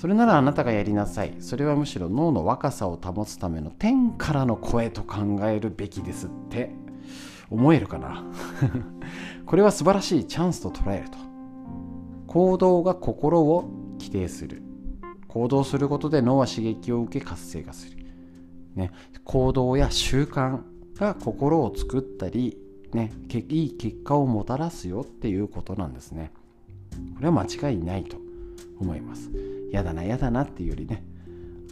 それならあなたがやりなさい。それはむしろ脳の若さを保つための天からの声と考えるべきですって思えるかな。これは素晴らしいチャンスと捉えると。行動が心を規定する。行動することで脳は刺激を受け活性化する、ね、行動や習慣が心を作ったり、ね、いい結果をもたらすよっていうことなんですね。これは間違いないと。思います。嫌だな嫌だなっていうよりね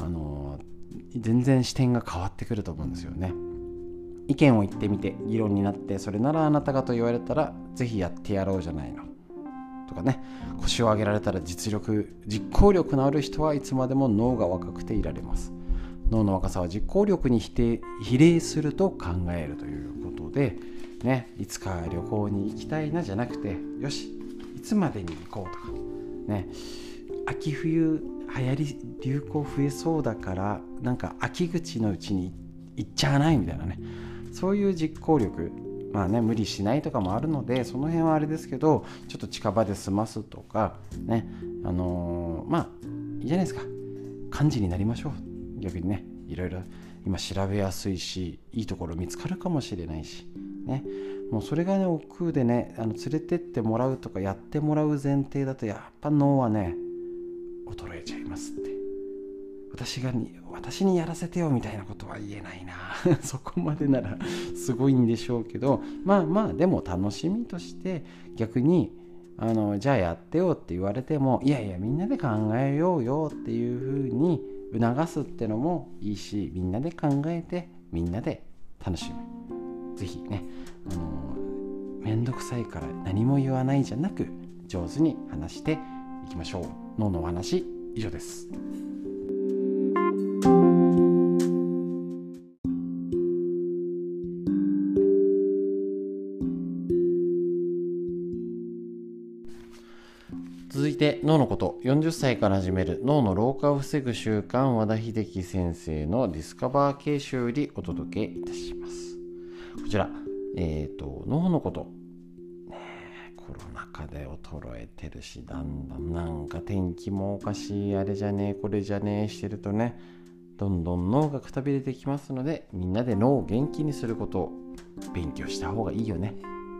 あの全然視点が変わってくると思うんですよね。意見を言ってみて議論になってそれならあなたがと言われたら是非やってやろうじゃないの。とかね腰を上げられたら実力実行力のある人はいつまでも脳が若くていられます。脳の若さは実行力に比比例すると考えるということでねいつか旅行に行きたいなじゃなくてよしいつまでに行こうとかね。秋冬流行り流行増えそうだからなんか秋口のうちに行っちゃわないみたいなね。そういう実行力まあね無理しないとかもあるのでその辺はあれですけどちょっと近場で済ますとかねあのー、まあいいじゃないですか。漢字になりましょう。逆にねいろいろ。今調べやすいしいいところ見つかるかもしれないしね。もうそれがね億劫でねあの連れてってもらうとかやってもらう前提だとやっぱ脳はねちゃいますって。私がに私にやらせてよみたいなことは言えないな。そこまでならすごいんでしょうけどまあまあでも楽しみとして逆にあのじゃあやってよって言われてもいやいやみんなで考えようよっていうふうに促すってのもいいしみんなで考えてみんなで楽しむ。是非ねあの面倒くさいから何も言わないじゃなく上手に話していきましょう。脳のお話。以上です。続いて脳のこと。40歳から始める。脳の老化を防ぐ習慣和田秀樹先生のディスカバー形式よりお届けいたします。こちら。えっ、ー、と脳のこと。コロナ禍で衰えてるしだんだんなんか天気もおかしいあれじゃねえこれじゃねえしてるとねどんどん脳がくたびれてきますのでみんなで脳を元気にすることを勉強した方がいいよね。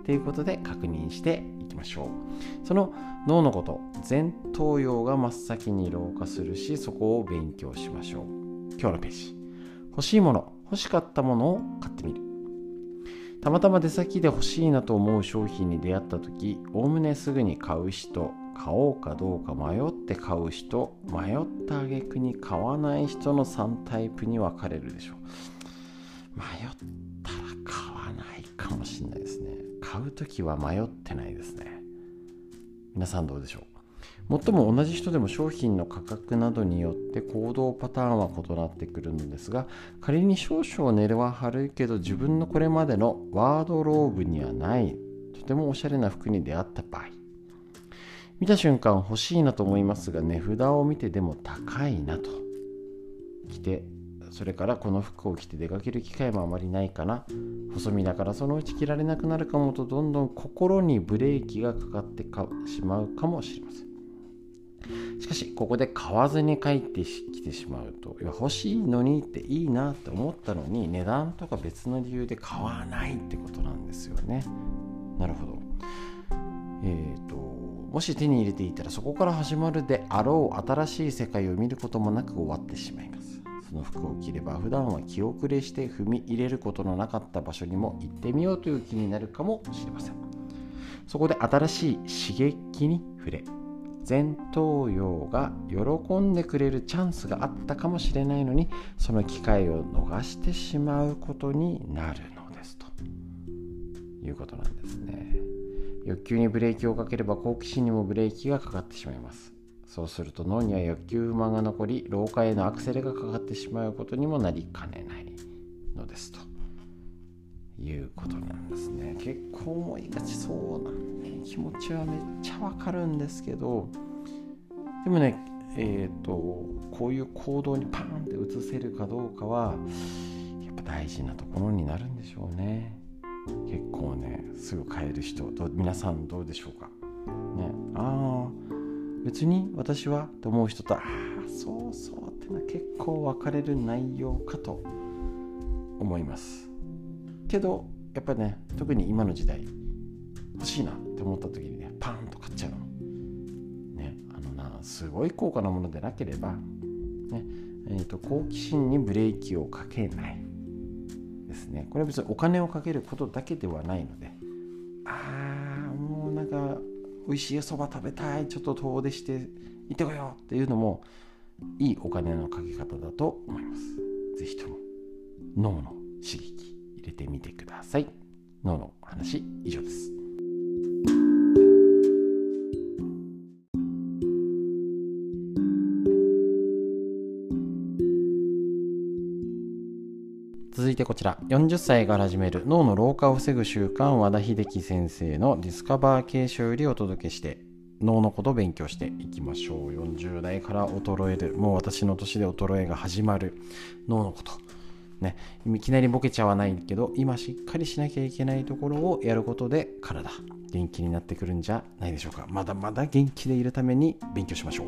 ということで確認していきましょう。その脳のこと前頭葉が真っ先に老化するしそこを勉強しましょう。今日のページ。欲しいもの欲しかったものを買ってみる。たまたま出先で欲しいなと思う商品に出会った時おおむねすぐに買う人買おうかどうか迷って買う人迷った挙句に買わない人の3タイプに分かれるでしょう。迷ったら買わないかもしれないですね。買う時は迷ってないですね。皆さんどうでしょう？もっとも同じ人でも商品の価格などによって行動パターンは異なってくるのですが仮に少々値は張るけど自分のこれまでのワードローブにはないとてもおしゃれな服に出会った場合見た瞬間欲しいなと思いますが値札を見てでも高いなと。着てそれからこの服を着て出かける機会もあまりないかな。細身だからそのうち着られなくなるかもとどんどん心にブレーキがかかってしまうかもしれません。しかしここで買わずに帰ってきてしまうといや欲しいのにっていいなって思ったのに値段とか別の理由で買わないってことなんですよね。なるほど。えっ、ー、ともし手に入れていたらそこから始まるであろう新しい世界を見ることもなく終わってしまいます。その服を着れば普段は気遅れして踏み入れることのなかった場所にも行ってみようという気になるかもしれません。そこで新しい刺激に触れ前頭葉が喜んでくれるチャンスがあったかもしれないのにその機会を逃してしまうことになるのですということなんですね。欲求にブレーキをかければ好奇心にもブレーキがかかってしまいます。そうすると脳には欲求不満が残り老化へのアクセルがかかってしまうことにもなりかねないのですと。いうことなんですね。結構思いがちそうなんね気持ちはめっちゃわかるんですけどでもねえっ、ー、とこういう行動にパーンって移せるかどうかはやっぱ大事なところになるんでしょうね。結構ねすぐ変える人ど皆さんどうでしょうか？ね。ああ別に私はと思う人とああそうそうってのは結構分かれる内容かと思います。けどやっぱりね特に今の時代欲しいなって思った時にねパーンと買っちゃうの。ねあのなすごい高価なものでなければねえーと、と好奇心にブレーキをかけない。ですね。これは別にお金をかけることだけではないので。ああもうなんか美味しいそば食べたい。ちょっと遠出して行ってこようっていうのもいいお金のかけ方だと思います。是非とも脳の刺激。入れてみてください。脳の話以上です。続いてこちら。40歳から始める脳の老化を防ぐ習慣和田秀樹先生のディスカバー継承よりお届けして脳のことを勉強していきましょう。40代から衰えるもう私の年で衰えが始まる脳のこと。ねいきなりボケちゃわないけど今しっかりしなきゃいけないところをやることで体元気になってくるんじゃないでしょうか。まだまだ元気でいるために勉強しましょう。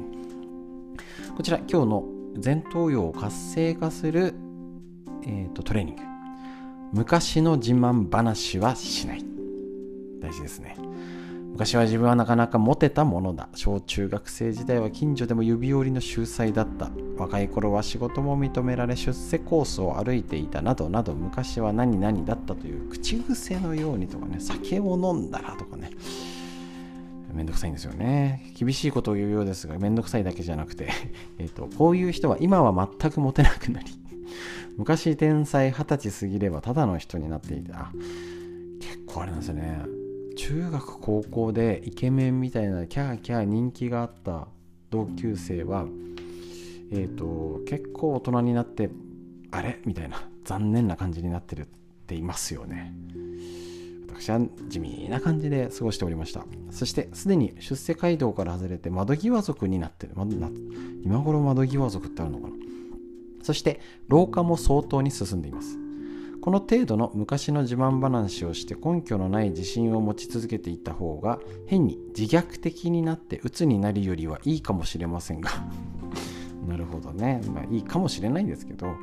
こちら今日の前頭葉を活性化するえーと、トレーニング。昔の自慢話はしない。大事ですね。昔は自分はなかなかモテたものだ。小中学生時代は近所でも指折りの秀才だった。若い頃は仕事も認められ出世コースを歩いていたなどなど昔は何々だったという口癖のようにとかね酒を飲んだらとかね。めんどくさいんですよね。厳しいことを言うようですがめんどくさいだけじゃなくて えとこういう人は今は全くモテなくなり昔天才二十歳過ぎればただの人になっていてあ結構あれなんですよね。中学高校でイケメンみたいなキャーキャー人気があった同級生はえっ、ー、と結構大人になってあれ？みたいな残念な感じになってるっていますよね。私は地味な感じで過ごしておりました。そしてすでに出世街道から外れて窓際族になってる。今頃窓際族ってあるのかな？そして老化も相当に進んでいます。この程度の昔の自慢話をして根拠のない自信を持ち続けていた方が変に自虐的になって鬱になるよりはいいかもしれませんが。なるほどね、まあ、いいかもしれないんですけど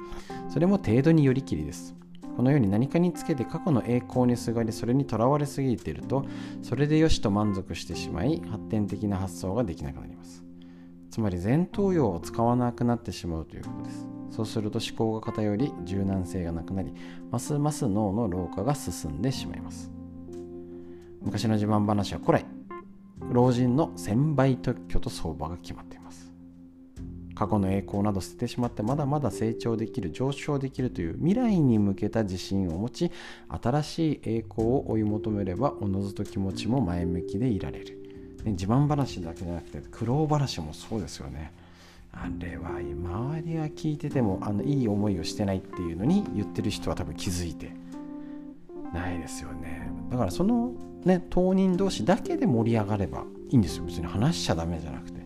それも程度によりきりです。このように何かにつけて過去の栄光にすがりそれにとらわれすぎているとそれでよしと満足してしまい発展的な発想ができなくなります。つまり前頭葉を使わなくなってしまうということです。そうすると思考が偏り柔軟性がなくなりますます脳の老化が進んでしまいます。昔の自慢話は古来老人の1000倍特許と相場が決まっています。過去の栄光など捨ててしまってまだまだ成長できる上昇できるという未来に向けた自信を持ち新しい栄光を追い求めればおのずと気持ちも前向きでいられる。自慢話だけじゃなくて苦労話もそうですよね。あれは周りは聞いててもあのいい思いをしてないっていうのに言ってる人は多分気づいてないですよね。だからそのね当人同士だけで盛り上がればいいんですよ。別に話しちゃダメじゃなくて。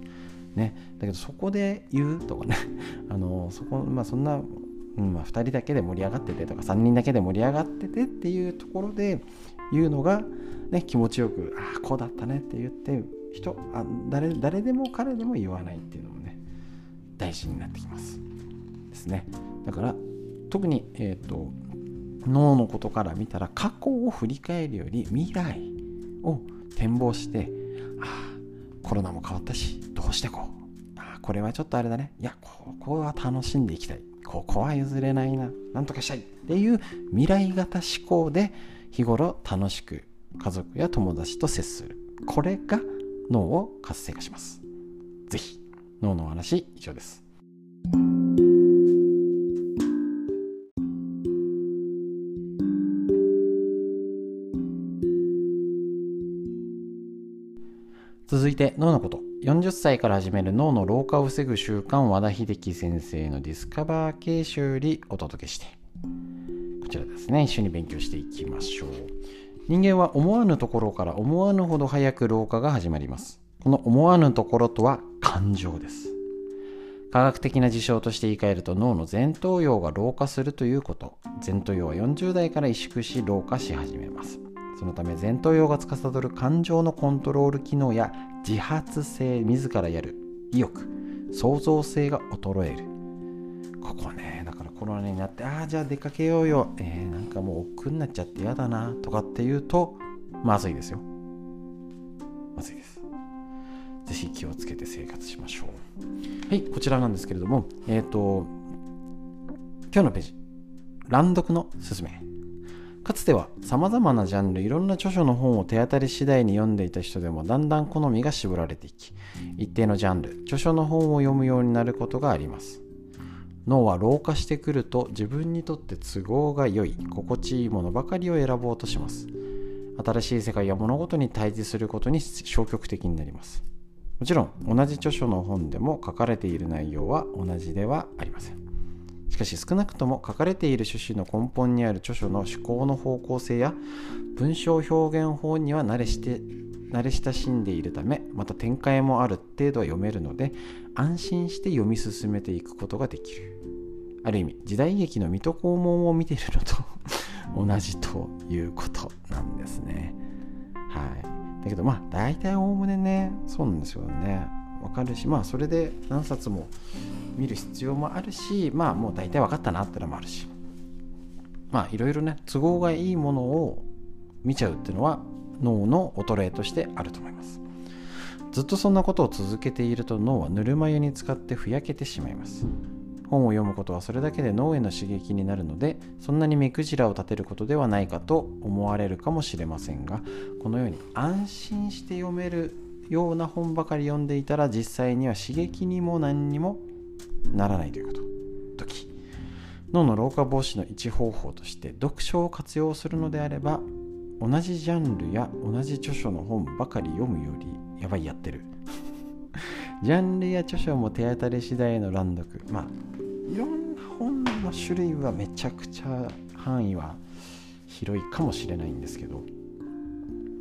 ね。だけどそこで言うとかね。あのそこまあそんな、うんまあ、2人だけで盛り上がっててとか3人だけで盛り上がっててっていうところで言うのが、ね、気持ちよくああこうだったねって言って人あ誰誰でも彼でも言わないっていうのも大事になってきます。ですね。だから特に、えーと、脳のことから見たら過去を振り返るより未来を展望してああコロナも変わったしどうしてこうああこれはちょっとあれだね。いやここは楽しんでいきたい。ここは譲れないな。なんとかしたい。っていう未来型思考で日頃楽しく家族や友達と接する。これが脳を活性化します。是非脳の話以上です。続いて脳のこと。40歳から始める脳の老化を防ぐ習慣和田秀樹先生のディスカバー形修理お届けして。こちらですね。一緒に勉強していきましょう。人間は思わぬところから思わぬほど早く老化が始まります。この思わぬところとは感情です。科学的な事象として言い換えると脳の前頭葉が老化するということ。前頭葉は40代から萎縮し老化し始めます。そのため前頭葉が司る感情のコントロール機能や自発性自らやる意欲。創造性が衰える。ここねだからコロナになってああじゃあ出かけようよ、えー、なんかもう億劫になっちゃって嫌だなとかっていうとまずいですよ。まずいです。ぜひ気をつけて生活しましょう。はいこちらなんですけれどもえっ、ー、と今日のページ。乱読のすすめ。かつては様々なジャンルいろんな著書の本を手当たり次第に読んでいた人でもだんだん好みが絞られていき一定のジャンル著書の本を読むようになることがあります。脳は老化してくると自分にとって都合が良い心地いいものばかりを選ぼうとします。新しい世界や物事に対峙することに消極的になります。もちろん同じ著書の本でも書かれている内容は同じではありません。しかし少なくとも書かれている趣旨の根本にある著書の思考の方向性や文章表現法には慣れして慣れ親しんでいるためまた展開もある程度は読めるので安心して読み進めていくことができる。ある意味時代劇の水戸黄門を見ているのと 同じということなんですね。はい。だけどまあ大体おおむねねそうなんですよね。わかるしまあそれで何冊も見る必要もあるしまあもう大体分かったなってのもあるし。まあいろいろね都合がいいものを見ちゃうっていうのは脳の衰えとしてあると思います。ずっとそんなことを続けていると脳はぬるま湯に使ってふやけてしまいます。本を読むことはそれだけで脳への刺激になるのでそんなに目くじらを立てることではないかと思われるかもしれませんがこのように安心して読めるような本ばかり読んでいたら実際には刺激にも何にもならないということ。時。脳の老化防止の一方法として読書を活用するのであれば同じジャンルや同じ著書の本ばかり読むよりやばいやってる。ジャンルや著書も手当たり次第の乱読。まあいろんな本の種類はめちゃくちゃ範囲は広いかもしれないんですけど。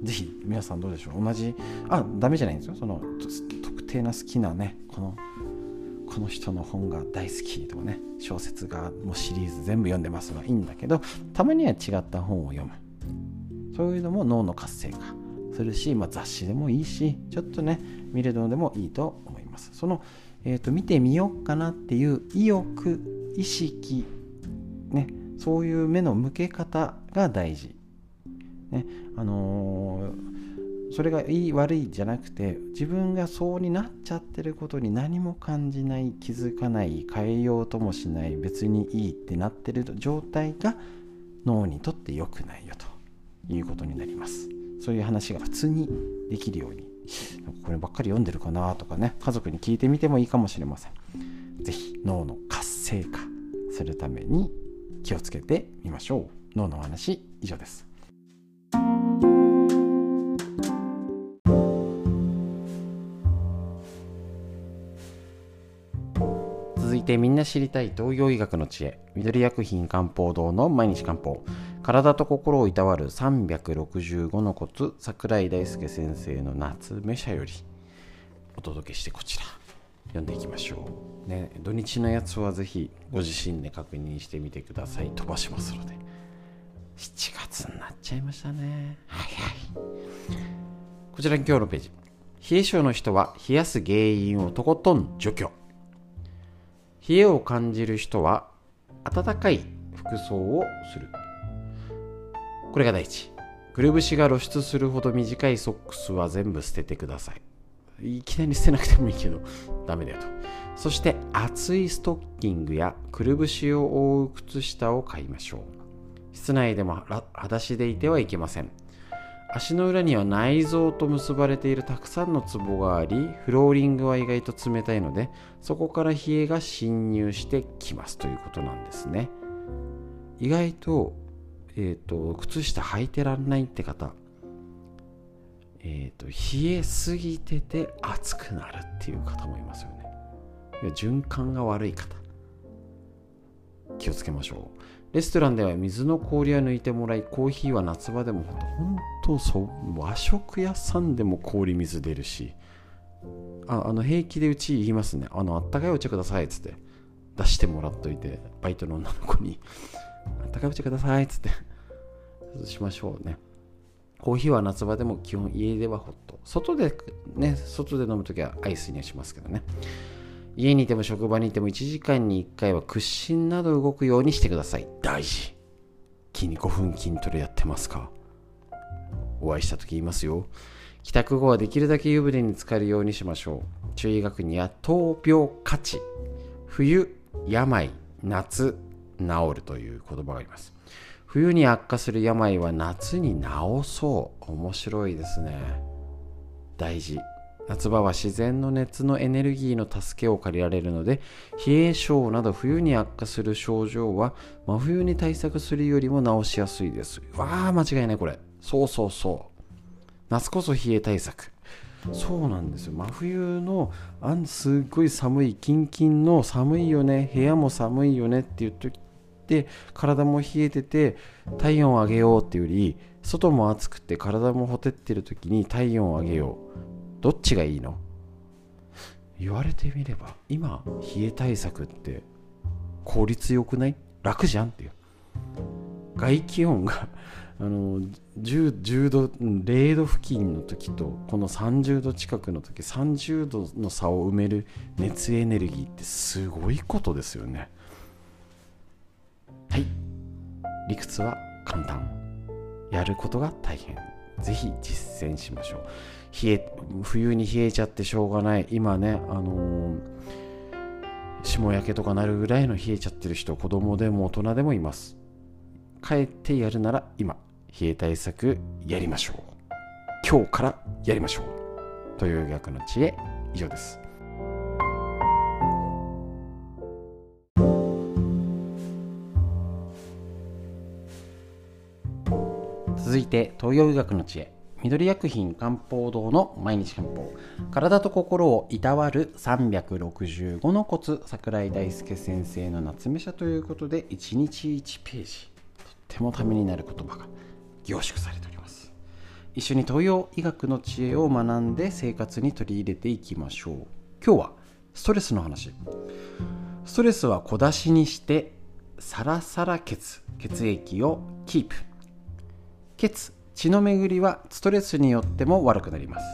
ぜひ皆さんどうでしょう？同じ？あダメじゃないんですよ。その特定な好きなねこのこの人の本が大好きとかね小説がもうシリーズ全部読んでますはいいんだけどたまには違った本を読む。そういうのも脳の活性化するし、まあ、雑誌でもいいしちょっとね見るのでもいいとます。その、えーと、見てみようかなっていう意欲意識ねそういう目の向け方が大事。ねあのーそれがいい悪いじゃなくて自分がそうになっちゃってることに何も感じない気づかない変えようともしない別にいいってなってる状態が脳にとって良くないよということになります。そういう話が普通にできるようにこればっかり読んでるかなとかね家族に聞いてみてもいいかもしれません。是非脳の活性化するために気をつけてみましょう。脳の話以上です。てみんな知りたい東洋医学の知恵。緑薬品漢方堂の毎日漢方。体と心をいたわる365のコツ桜井大輔先生の夏目社よりお届けしてこちら。読んでいきましょう、ね、土日のやつはぜひご自身で確認してみてください。飛ばしますので。7月になっちゃいましたね。はいはい。こちらに今日のページ。冷え性の人は冷やす原因をとことん除去。冷えを感じる人は暖かい服装をする。これが第一。くるぶしが露出するほど短いソックスは全部捨ててください。いきなり捨てなくてもいいけどダメだよと。そして厚いストッキングやくるぶしを覆う靴下を買いましょう。室内でも裸足でいてはいけません。足の裏には内臓と結ばれているたくさんのツボがありフローリングは意外と冷たいのでそこから冷えが侵入してきますということなんですね。意外と,、えーと、靴下履いてらんないって方えーと、冷えすぎてて熱くなるっていう方もいますよね。循環が悪い方。気をつけましょう。レストランでは水の氷は抜いてもらいコーヒーは夏場でも本当そ和食屋さんでも氷水出るし。ああの平気でうち言いますね。あのあったかいお茶くださいっつって出してもらっといてバイトの女の子に。あったかいお茶くださいっつってしましょうねコーヒーは夏場でも基本家ではホット外でね外で飲むときはアイスにはしますけどね家にいても職場にいても1時間に1回は屈伸など動くようにしてください。大事。筋5分筋トレやってますか？お会いした時言いますよ。帰宅後はできるだけ湯船に浸かるようにしましょう。中医学には闘病価値、冬、病、夏、治るという言葉があります。冬に悪化する病は夏に治そう。面白いですね。大事。夏場は自然の熱のエネルギーの助けを借りられるので冷え性など冬に悪化する症状は真冬に対策するよりも治しやすいですわあ間違いないこれそうそうそう夏こそ冷え対策そうなんですよ真冬のあんすっごい寒いキンキンの寒いよね部屋も寒いよねって言って体も冷えてて体温を上げようっていうより外も暑くて体もほてってる時に体温を上げよう。どっちがいいの？言われてみれば今冷え対策って効率よくない？楽じゃんっていう。外気温があの 10, 10度0度付近の時とこの30度近くの時30度の差を埋める熱エネルギーってすごいことですよね。はい。理屈は簡単。やることが大変。ぜひ実践しましょう。冷え冬に冷えちゃってしょうがない。今ねあのー、霜焼けとかなるぐらいの冷えちゃってる人子供でも大人でもいます。帰ってやるなら今冷え対策やりましょう。今日からやりましょう。という逆の知恵。以上です。続いて東洋医学の知恵。緑薬品漢方堂の毎日漢方。体と心をいたわる365のコツ桜井大輔先生の夏目社ということで1日1ページ。とってもためになる言葉が凝縮されております。一緒に東洋医学の知恵を学んで生活に取り入れていきましょう。今日はストレスの話。ストレスは小出しにしてサラサラ血血液をキープ。血血の巡りはストレスによっても悪くなります。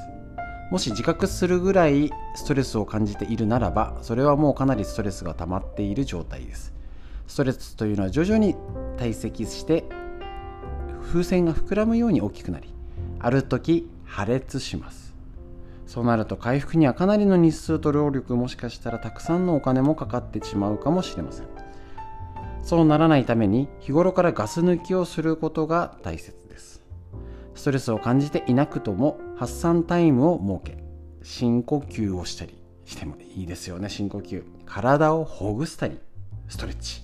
もし自覚するぐらいストレスを感じているならばそれはもうかなりストレスが溜まっている状態です。ストレスというのは徐々に堆積して風船が膨らむように大きくなりある時破裂します。そうなると回復にはかなりの日数と労力もしかしたらたくさんのお金もかかってしまうかもしれません。そうならないために日頃からガス抜きをすることが大切。ストレスを感じていなくとも発散タイムを設け深呼吸をしたりしてもいいですよね。深呼吸。体をほぐしたりストレッチ。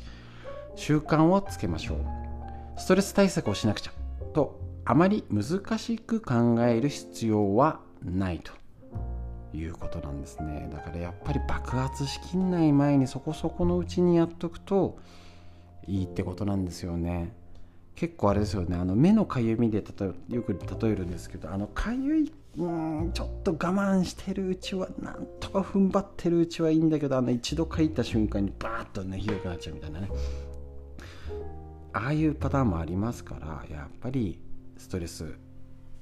習慣をつけましょう。ストレス対策をしなくちゃ。とあまり難しく考える必要はないと。いうことなんですね。だからやっぱり爆発しきんない前にそこそこのうちにやっとくといいってことなんですよね。結構あれですよね。あの目のかゆみで例えよく例えるんですけどあのかゆいうんちょっと我慢してるうちはなんとか踏ん張ってるうちはいいんだけどあの一度かいた瞬間にバーッとねひどくなっちゃうみたいなね。ああいうパターンもありますからやっぱりストレス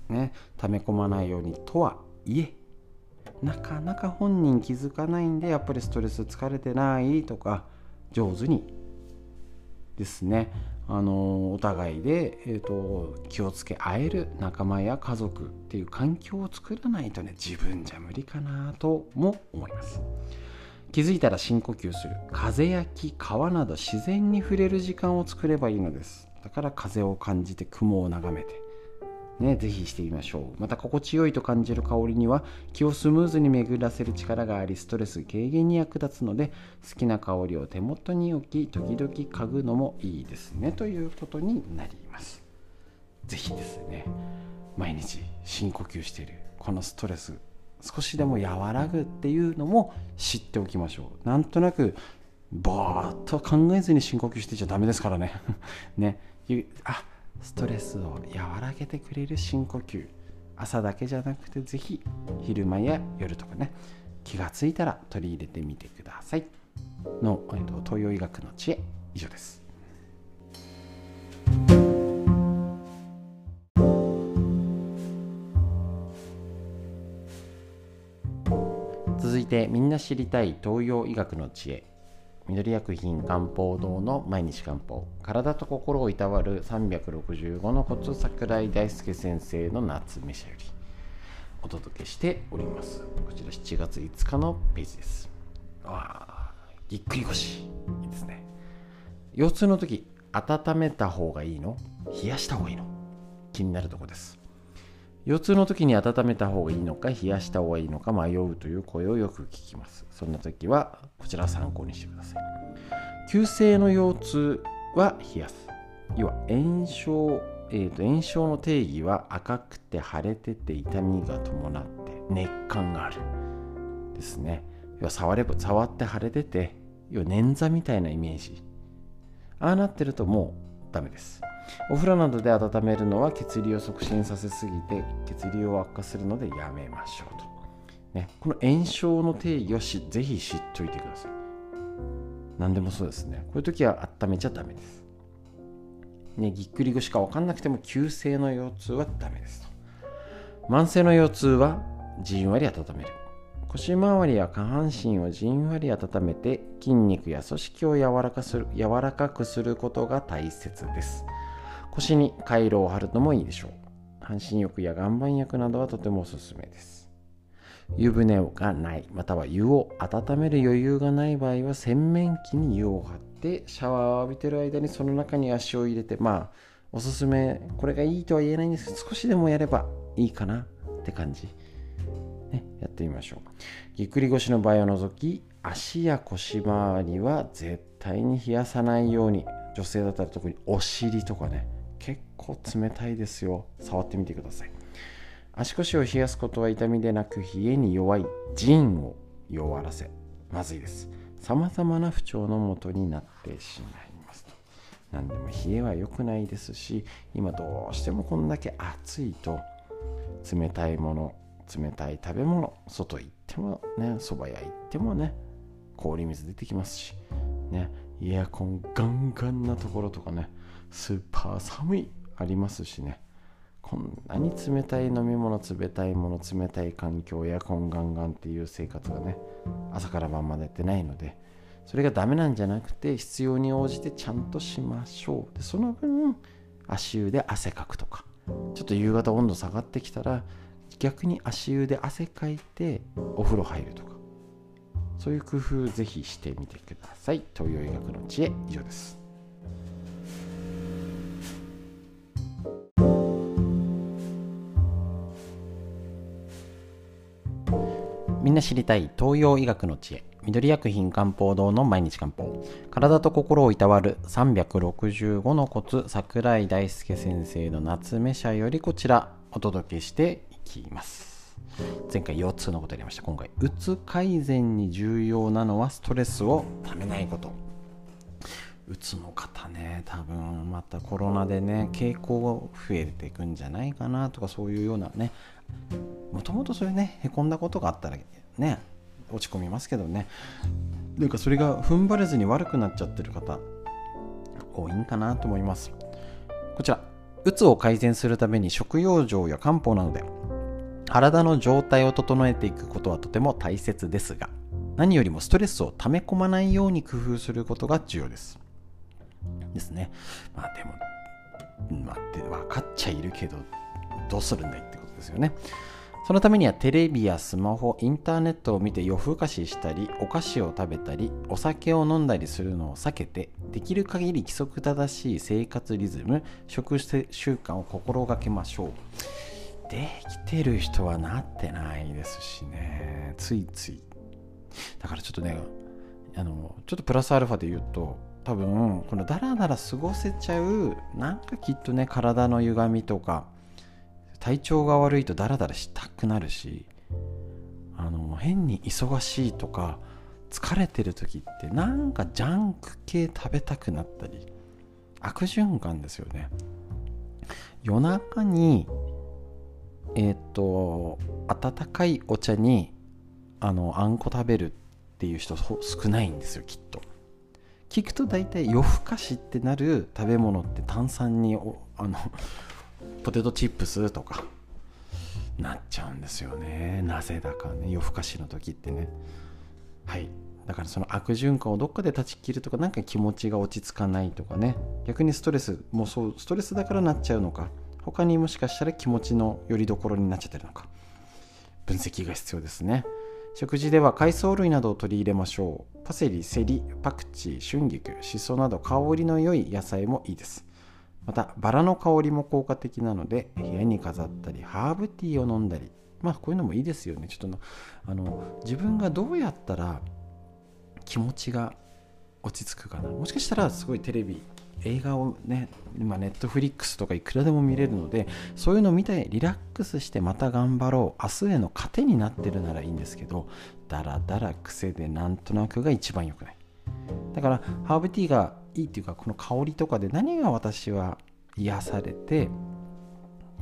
ね溜め込まないようにとはいえなかなか本人気づかないんでやっぱりストレス疲れてないとか上手にですね。あのお互いで、えーと、気をつけ合える仲間や家族っていう環境を作らないとね自分じゃ無理かなとも思います。気づいたら深呼吸する。風や木川など自然に触れる時間を作ればいいのです。だから風を感じて雲を眺めてね、ぜひしてみましょう。また心地よいと感じる香りには気をスムーズに巡らせる力がありストレス軽減に役立つので好きな香りを手元に置き時々嗅ぐのもいいですねということになります。ぜひですね毎日深呼吸しているこのストレス少しでも和らぐっていうのも知っておきましょう。なんとなくぼーっと考えずに深呼吸してちゃダメですからね。ね。あストレスを和らげてくれる深呼吸。朝だけじゃなくてぜひ昼間や夜とかね。気がついたら取り入れてみてください。の、えーと、東洋医学の知恵。以上です。続いてみんな知りたい東洋医学の知恵。緑薬品漢方堂の毎日漢方体と心をいたわる365のコツ桜井大輔先生の夏飯よりお届けしております。こちら7月5日のページです。わあぎっくり腰。いいですね。腰痛の時温めた方がいいの？冷やした方がいいの？気になるとこです。腰痛の時に温めた方がいいのか冷やした方がいいのか迷うという声をよく聞きます。そんな時はこちら参考にしてください。急性の腰痛は冷やす。要は炎症、えー、と炎症の定義は赤くて腫れてて痛みが伴って熱感があるですね。要は触れば触って腫れてて要は捻挫みたいなイメージ。ああなってるともうダメです。お風呂などで温めるのは血流を促進させすぎて血流を悪化するのでやめましょうと、ね、この炎症の定義はしぜひ知っといてください。何でもそうですね。こういう時は温めちゃダメです。ねぎっくり腰か分かんなくても急性の腰痛はダメですと。慢性の腰痛はじんわり温める。腰回りや下半身をじんわり温めて筋肉や組織を柔らかする柔らかくすることが大切です。腰に回路を貼るのもいいでしょう。半身浴や岩盤浴などはとてもおすすめです。湯船がないまたは湯を温める余裕がない場合は洗面器に湯を張ってシャワーを浴びてる間にその中に足を入れてまあおすすめこれがいいとは言えないんですけど少しでもやればいいかなって感じ、ね、やってみましょう。ぎっくり腰の場合を除き足や腰回りは絶対に冷やさないように。女性だったら特にお尻とかね。構冷たいですよ。触ってみてください。足腰を冷やすことは痛みでなく冷えに弱い腎を弱らせまずいです。さまざまな不調のもとになってしまいます。と何でも冷えは良くないですし今どうしてもこんだけ暑いと冷たいもの冷たい食べ物外行ってもねそば屋行ってもね氷水出てきますしね。エアコンガンガンなところとかね。スーパー寒い。ありますしね。こんなに冷たい飲み物冷たいもの冷たい環境エアコンガンガンっていう生活がね朝から晩までやってないのでそれがダメなんじゃなくて必要に応じてちゃんとしましょう。でその分足湯で汗かくとかちょっと夕方温度下がってきたら逆に足湯で汗かいてお風呂入るとかそういう工夫ぜひしてみてください。東洋医学の知恵以上です。みんな知りたい東洋医学の知恵緑薬品漢方堂の毎日漢方。体と心をいたわる365のコツ桜井大輔先生の夏目社よりこちらお届けしていきます。前回腰痛のことやりました。今回うつ改善に重要なのはストレスをためないこと。うつの方ね多分またコロナでね傾向が増えていくんじゃないかなとかそういうようなねもともとそれねへこんだことがあったらね落ち込みますけどね。なんかそれが踏ん張れずに悪くなっちゃってる方多いんかなと思います。こちらうつを改善するために食用状や漢方などで体の状態を整えていくことはとても大切ですが何よりもストレスを溜め込まないように工夫することが重要です。ですね。まあでもまあって分かっちゃいるけどどうするんだいってですよねそのためにはテレビやスマホ、インターネットを見て夜更かししたり、お菓子を食べたり、お酒を飲んだりするのを避けて、できる限り規則正しい生活リズム、食習慣を心がけましょう。できてる人はなってないですしね、ついつい。だからちょっとね、あの、ちょっとプラスアルファで言うと、多分、このダラダラ過ごせちゃう、なんかきっとね、体の歪みとか、体調が悪いとダラダラしたくなるしあの変に忙しいとか疲れてる時ってなんかジャンク系食べたくなったり悪循環ですよね。夜中にえっ、と温かいお茶にあのあんこ食べるっていう人少ないんですよきっと。聞くと大体夜更かしってなる食べ物って炭酸にあのポテトチップスとか。なっちゃうんですよね。なぜだかね。夜更かしの時ってね。はい。だからその悪循環をどっかで断ち切るとか何か気持ちが落ち着かないとかね。逆にストレスもうそうストレスだからなっちゃうのか。他にもしかしたら気持ちのよりどころになっちゃってるのか。分析が必要ですね。食事では海藻類などを取り入れましょう。パセリ、セリ、パクチー、春菊、シソなど香りの良い野菜もいいです。またバラの香りも効果的なので部屋に飾ったりハーブティーを飲んだり。まあこういうのもいいですよね。ちょっとあの自分がどうやったら気持ちが落ち着くかな。もしかしたらすごいテレビ映画をね今ネットフリックスとかいくらでも見れるのでそういうのを見てリラックスしてまた頑張ろう。明日への糧になってるならいいんですけどだらだら癖でなんとなくが一番良くない。だからハーブティーがいいっていうかこの香りとかで何が私は癒されて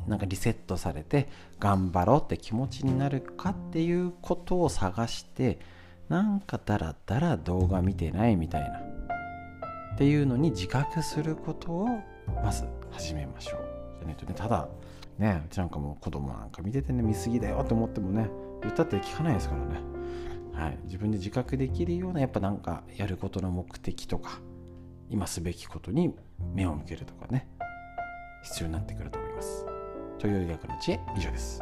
なんかリセットされて頑張ろうって気持ちになるかっていうことを探してなんかダラダラ動画見てないみたいなっていうのに自覚することをまず始めましょう。じゃないとねただねうちなんかもう子供なんか見ててね見過ぎだよって思ってもね言ったって聞かないですからね。はい、自分で自覚できるようなやっぱなんかやることの目的とか今すべきことに目を向けるとかね必要になってくると思います。という医学の知恵以上です。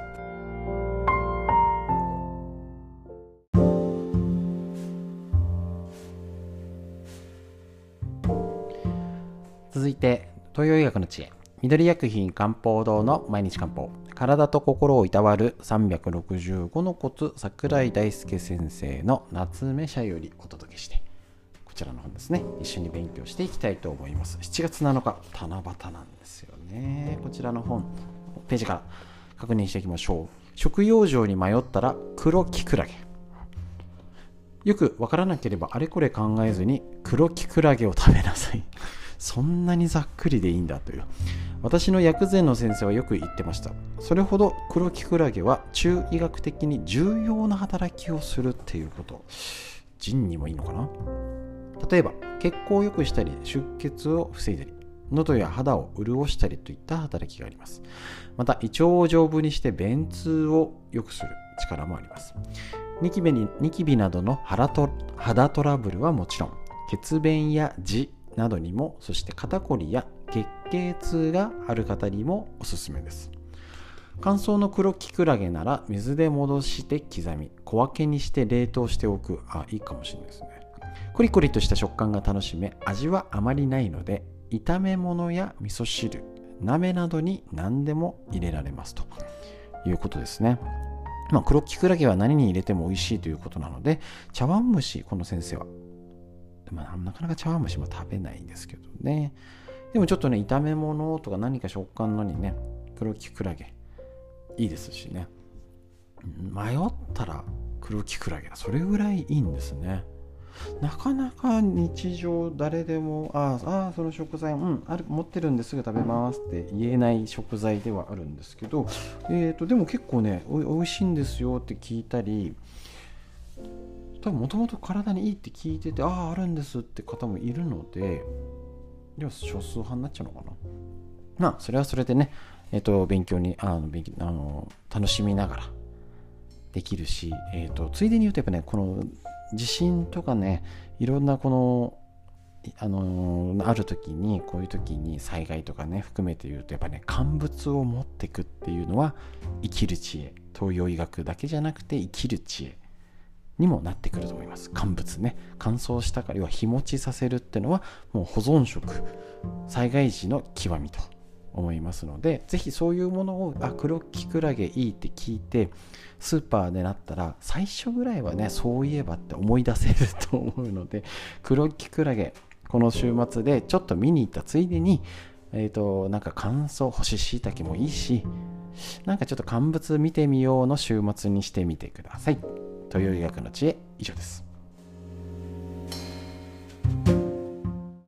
続いて東洋医学の知恵。緑薬品漢方堂の毎日漢方。体と心をいたわる365のコツ桜井大輔先生の夏目社よりお届けして。ちらの本ですね。一緒に勉強していきたいと思います。7月7日七夕なんですよね。こちらの本ページから確認していきましょう。食用場に迷ったら黒キクラゲ。よくわからなければあれこれ考えずに黒キクラゲを食べなさい。そんなにざっくりでいいんだという。私の薬膳の先生はよく言ってました。それほど黒キクラゲは中医学的に重要な働きをするっていうこと。腎にもいいのかな？例えば血行を良くしたり出血を防いだり喉や肌を潤したりといった働きがあります。また胃腸を丈夫にして便通を良くする力もあります。ニキビにニキビなどの肌と肌トラブルはもちろん血便や痔などにもそして肩こりや月経痛がある方にもおすすめです。乾燥の黒キクラゲなら水で戻して刻み小分けにして冷凍しておく。あいいかもしれないですね。コリコリとした食感が楽しめ味はあまりないので炒め物や味噌汁鍋などに何でも入れられますということですね。まあ、黒キクラゲは何に入れても美味しいということなので茶碗蒸しこの先生は、まあ、なかなか茶碗蒸しも食べないんですけどね。でもちょっとね炒め物とか何か食感のにね黒キクラゲいいですしね。迷ったら黒キクラゲそれぐらいいいんですね。なかなか日常誰でもああその食材うんある持ってるんですぐ食べますって言えない食材ではあるんですけど、えーと、でも結構ねおいしいんですよって聞いたり多分もともと体にいいって聞いててあああるんですって方もいるのででは少数派になっちゃうのかな。まあそれはそれでねえっ、ー、と勉強にあの勉強あの楽しみながらできるし、えーと、ついでに言うとやっぱねこの地震とかねいろんなこのあのー、ある時にこういう時に災害とかね含めて言うとやっぱね乾物を持ってくっていうのは生きる知恵。東洋医学だけじゃなくて生きる知恵にもなってくると思います。乾物ね。乾燥したから要は日持ちさせるっていうのはもう保存食。災害時の極みと。思いますのでぜひそういうものをあ黒きくらげいいって聞いてスーパーでなったら最初ぐらいはねそういえばって思い出せると思うので黒きくらげこの週末でちょっと見に行ったついでにえっ、ー、となんか乾燥干し椎茸もいいしなんかちょっと乾物見てみようの週末にしてみてください。という医学の知恵以上です。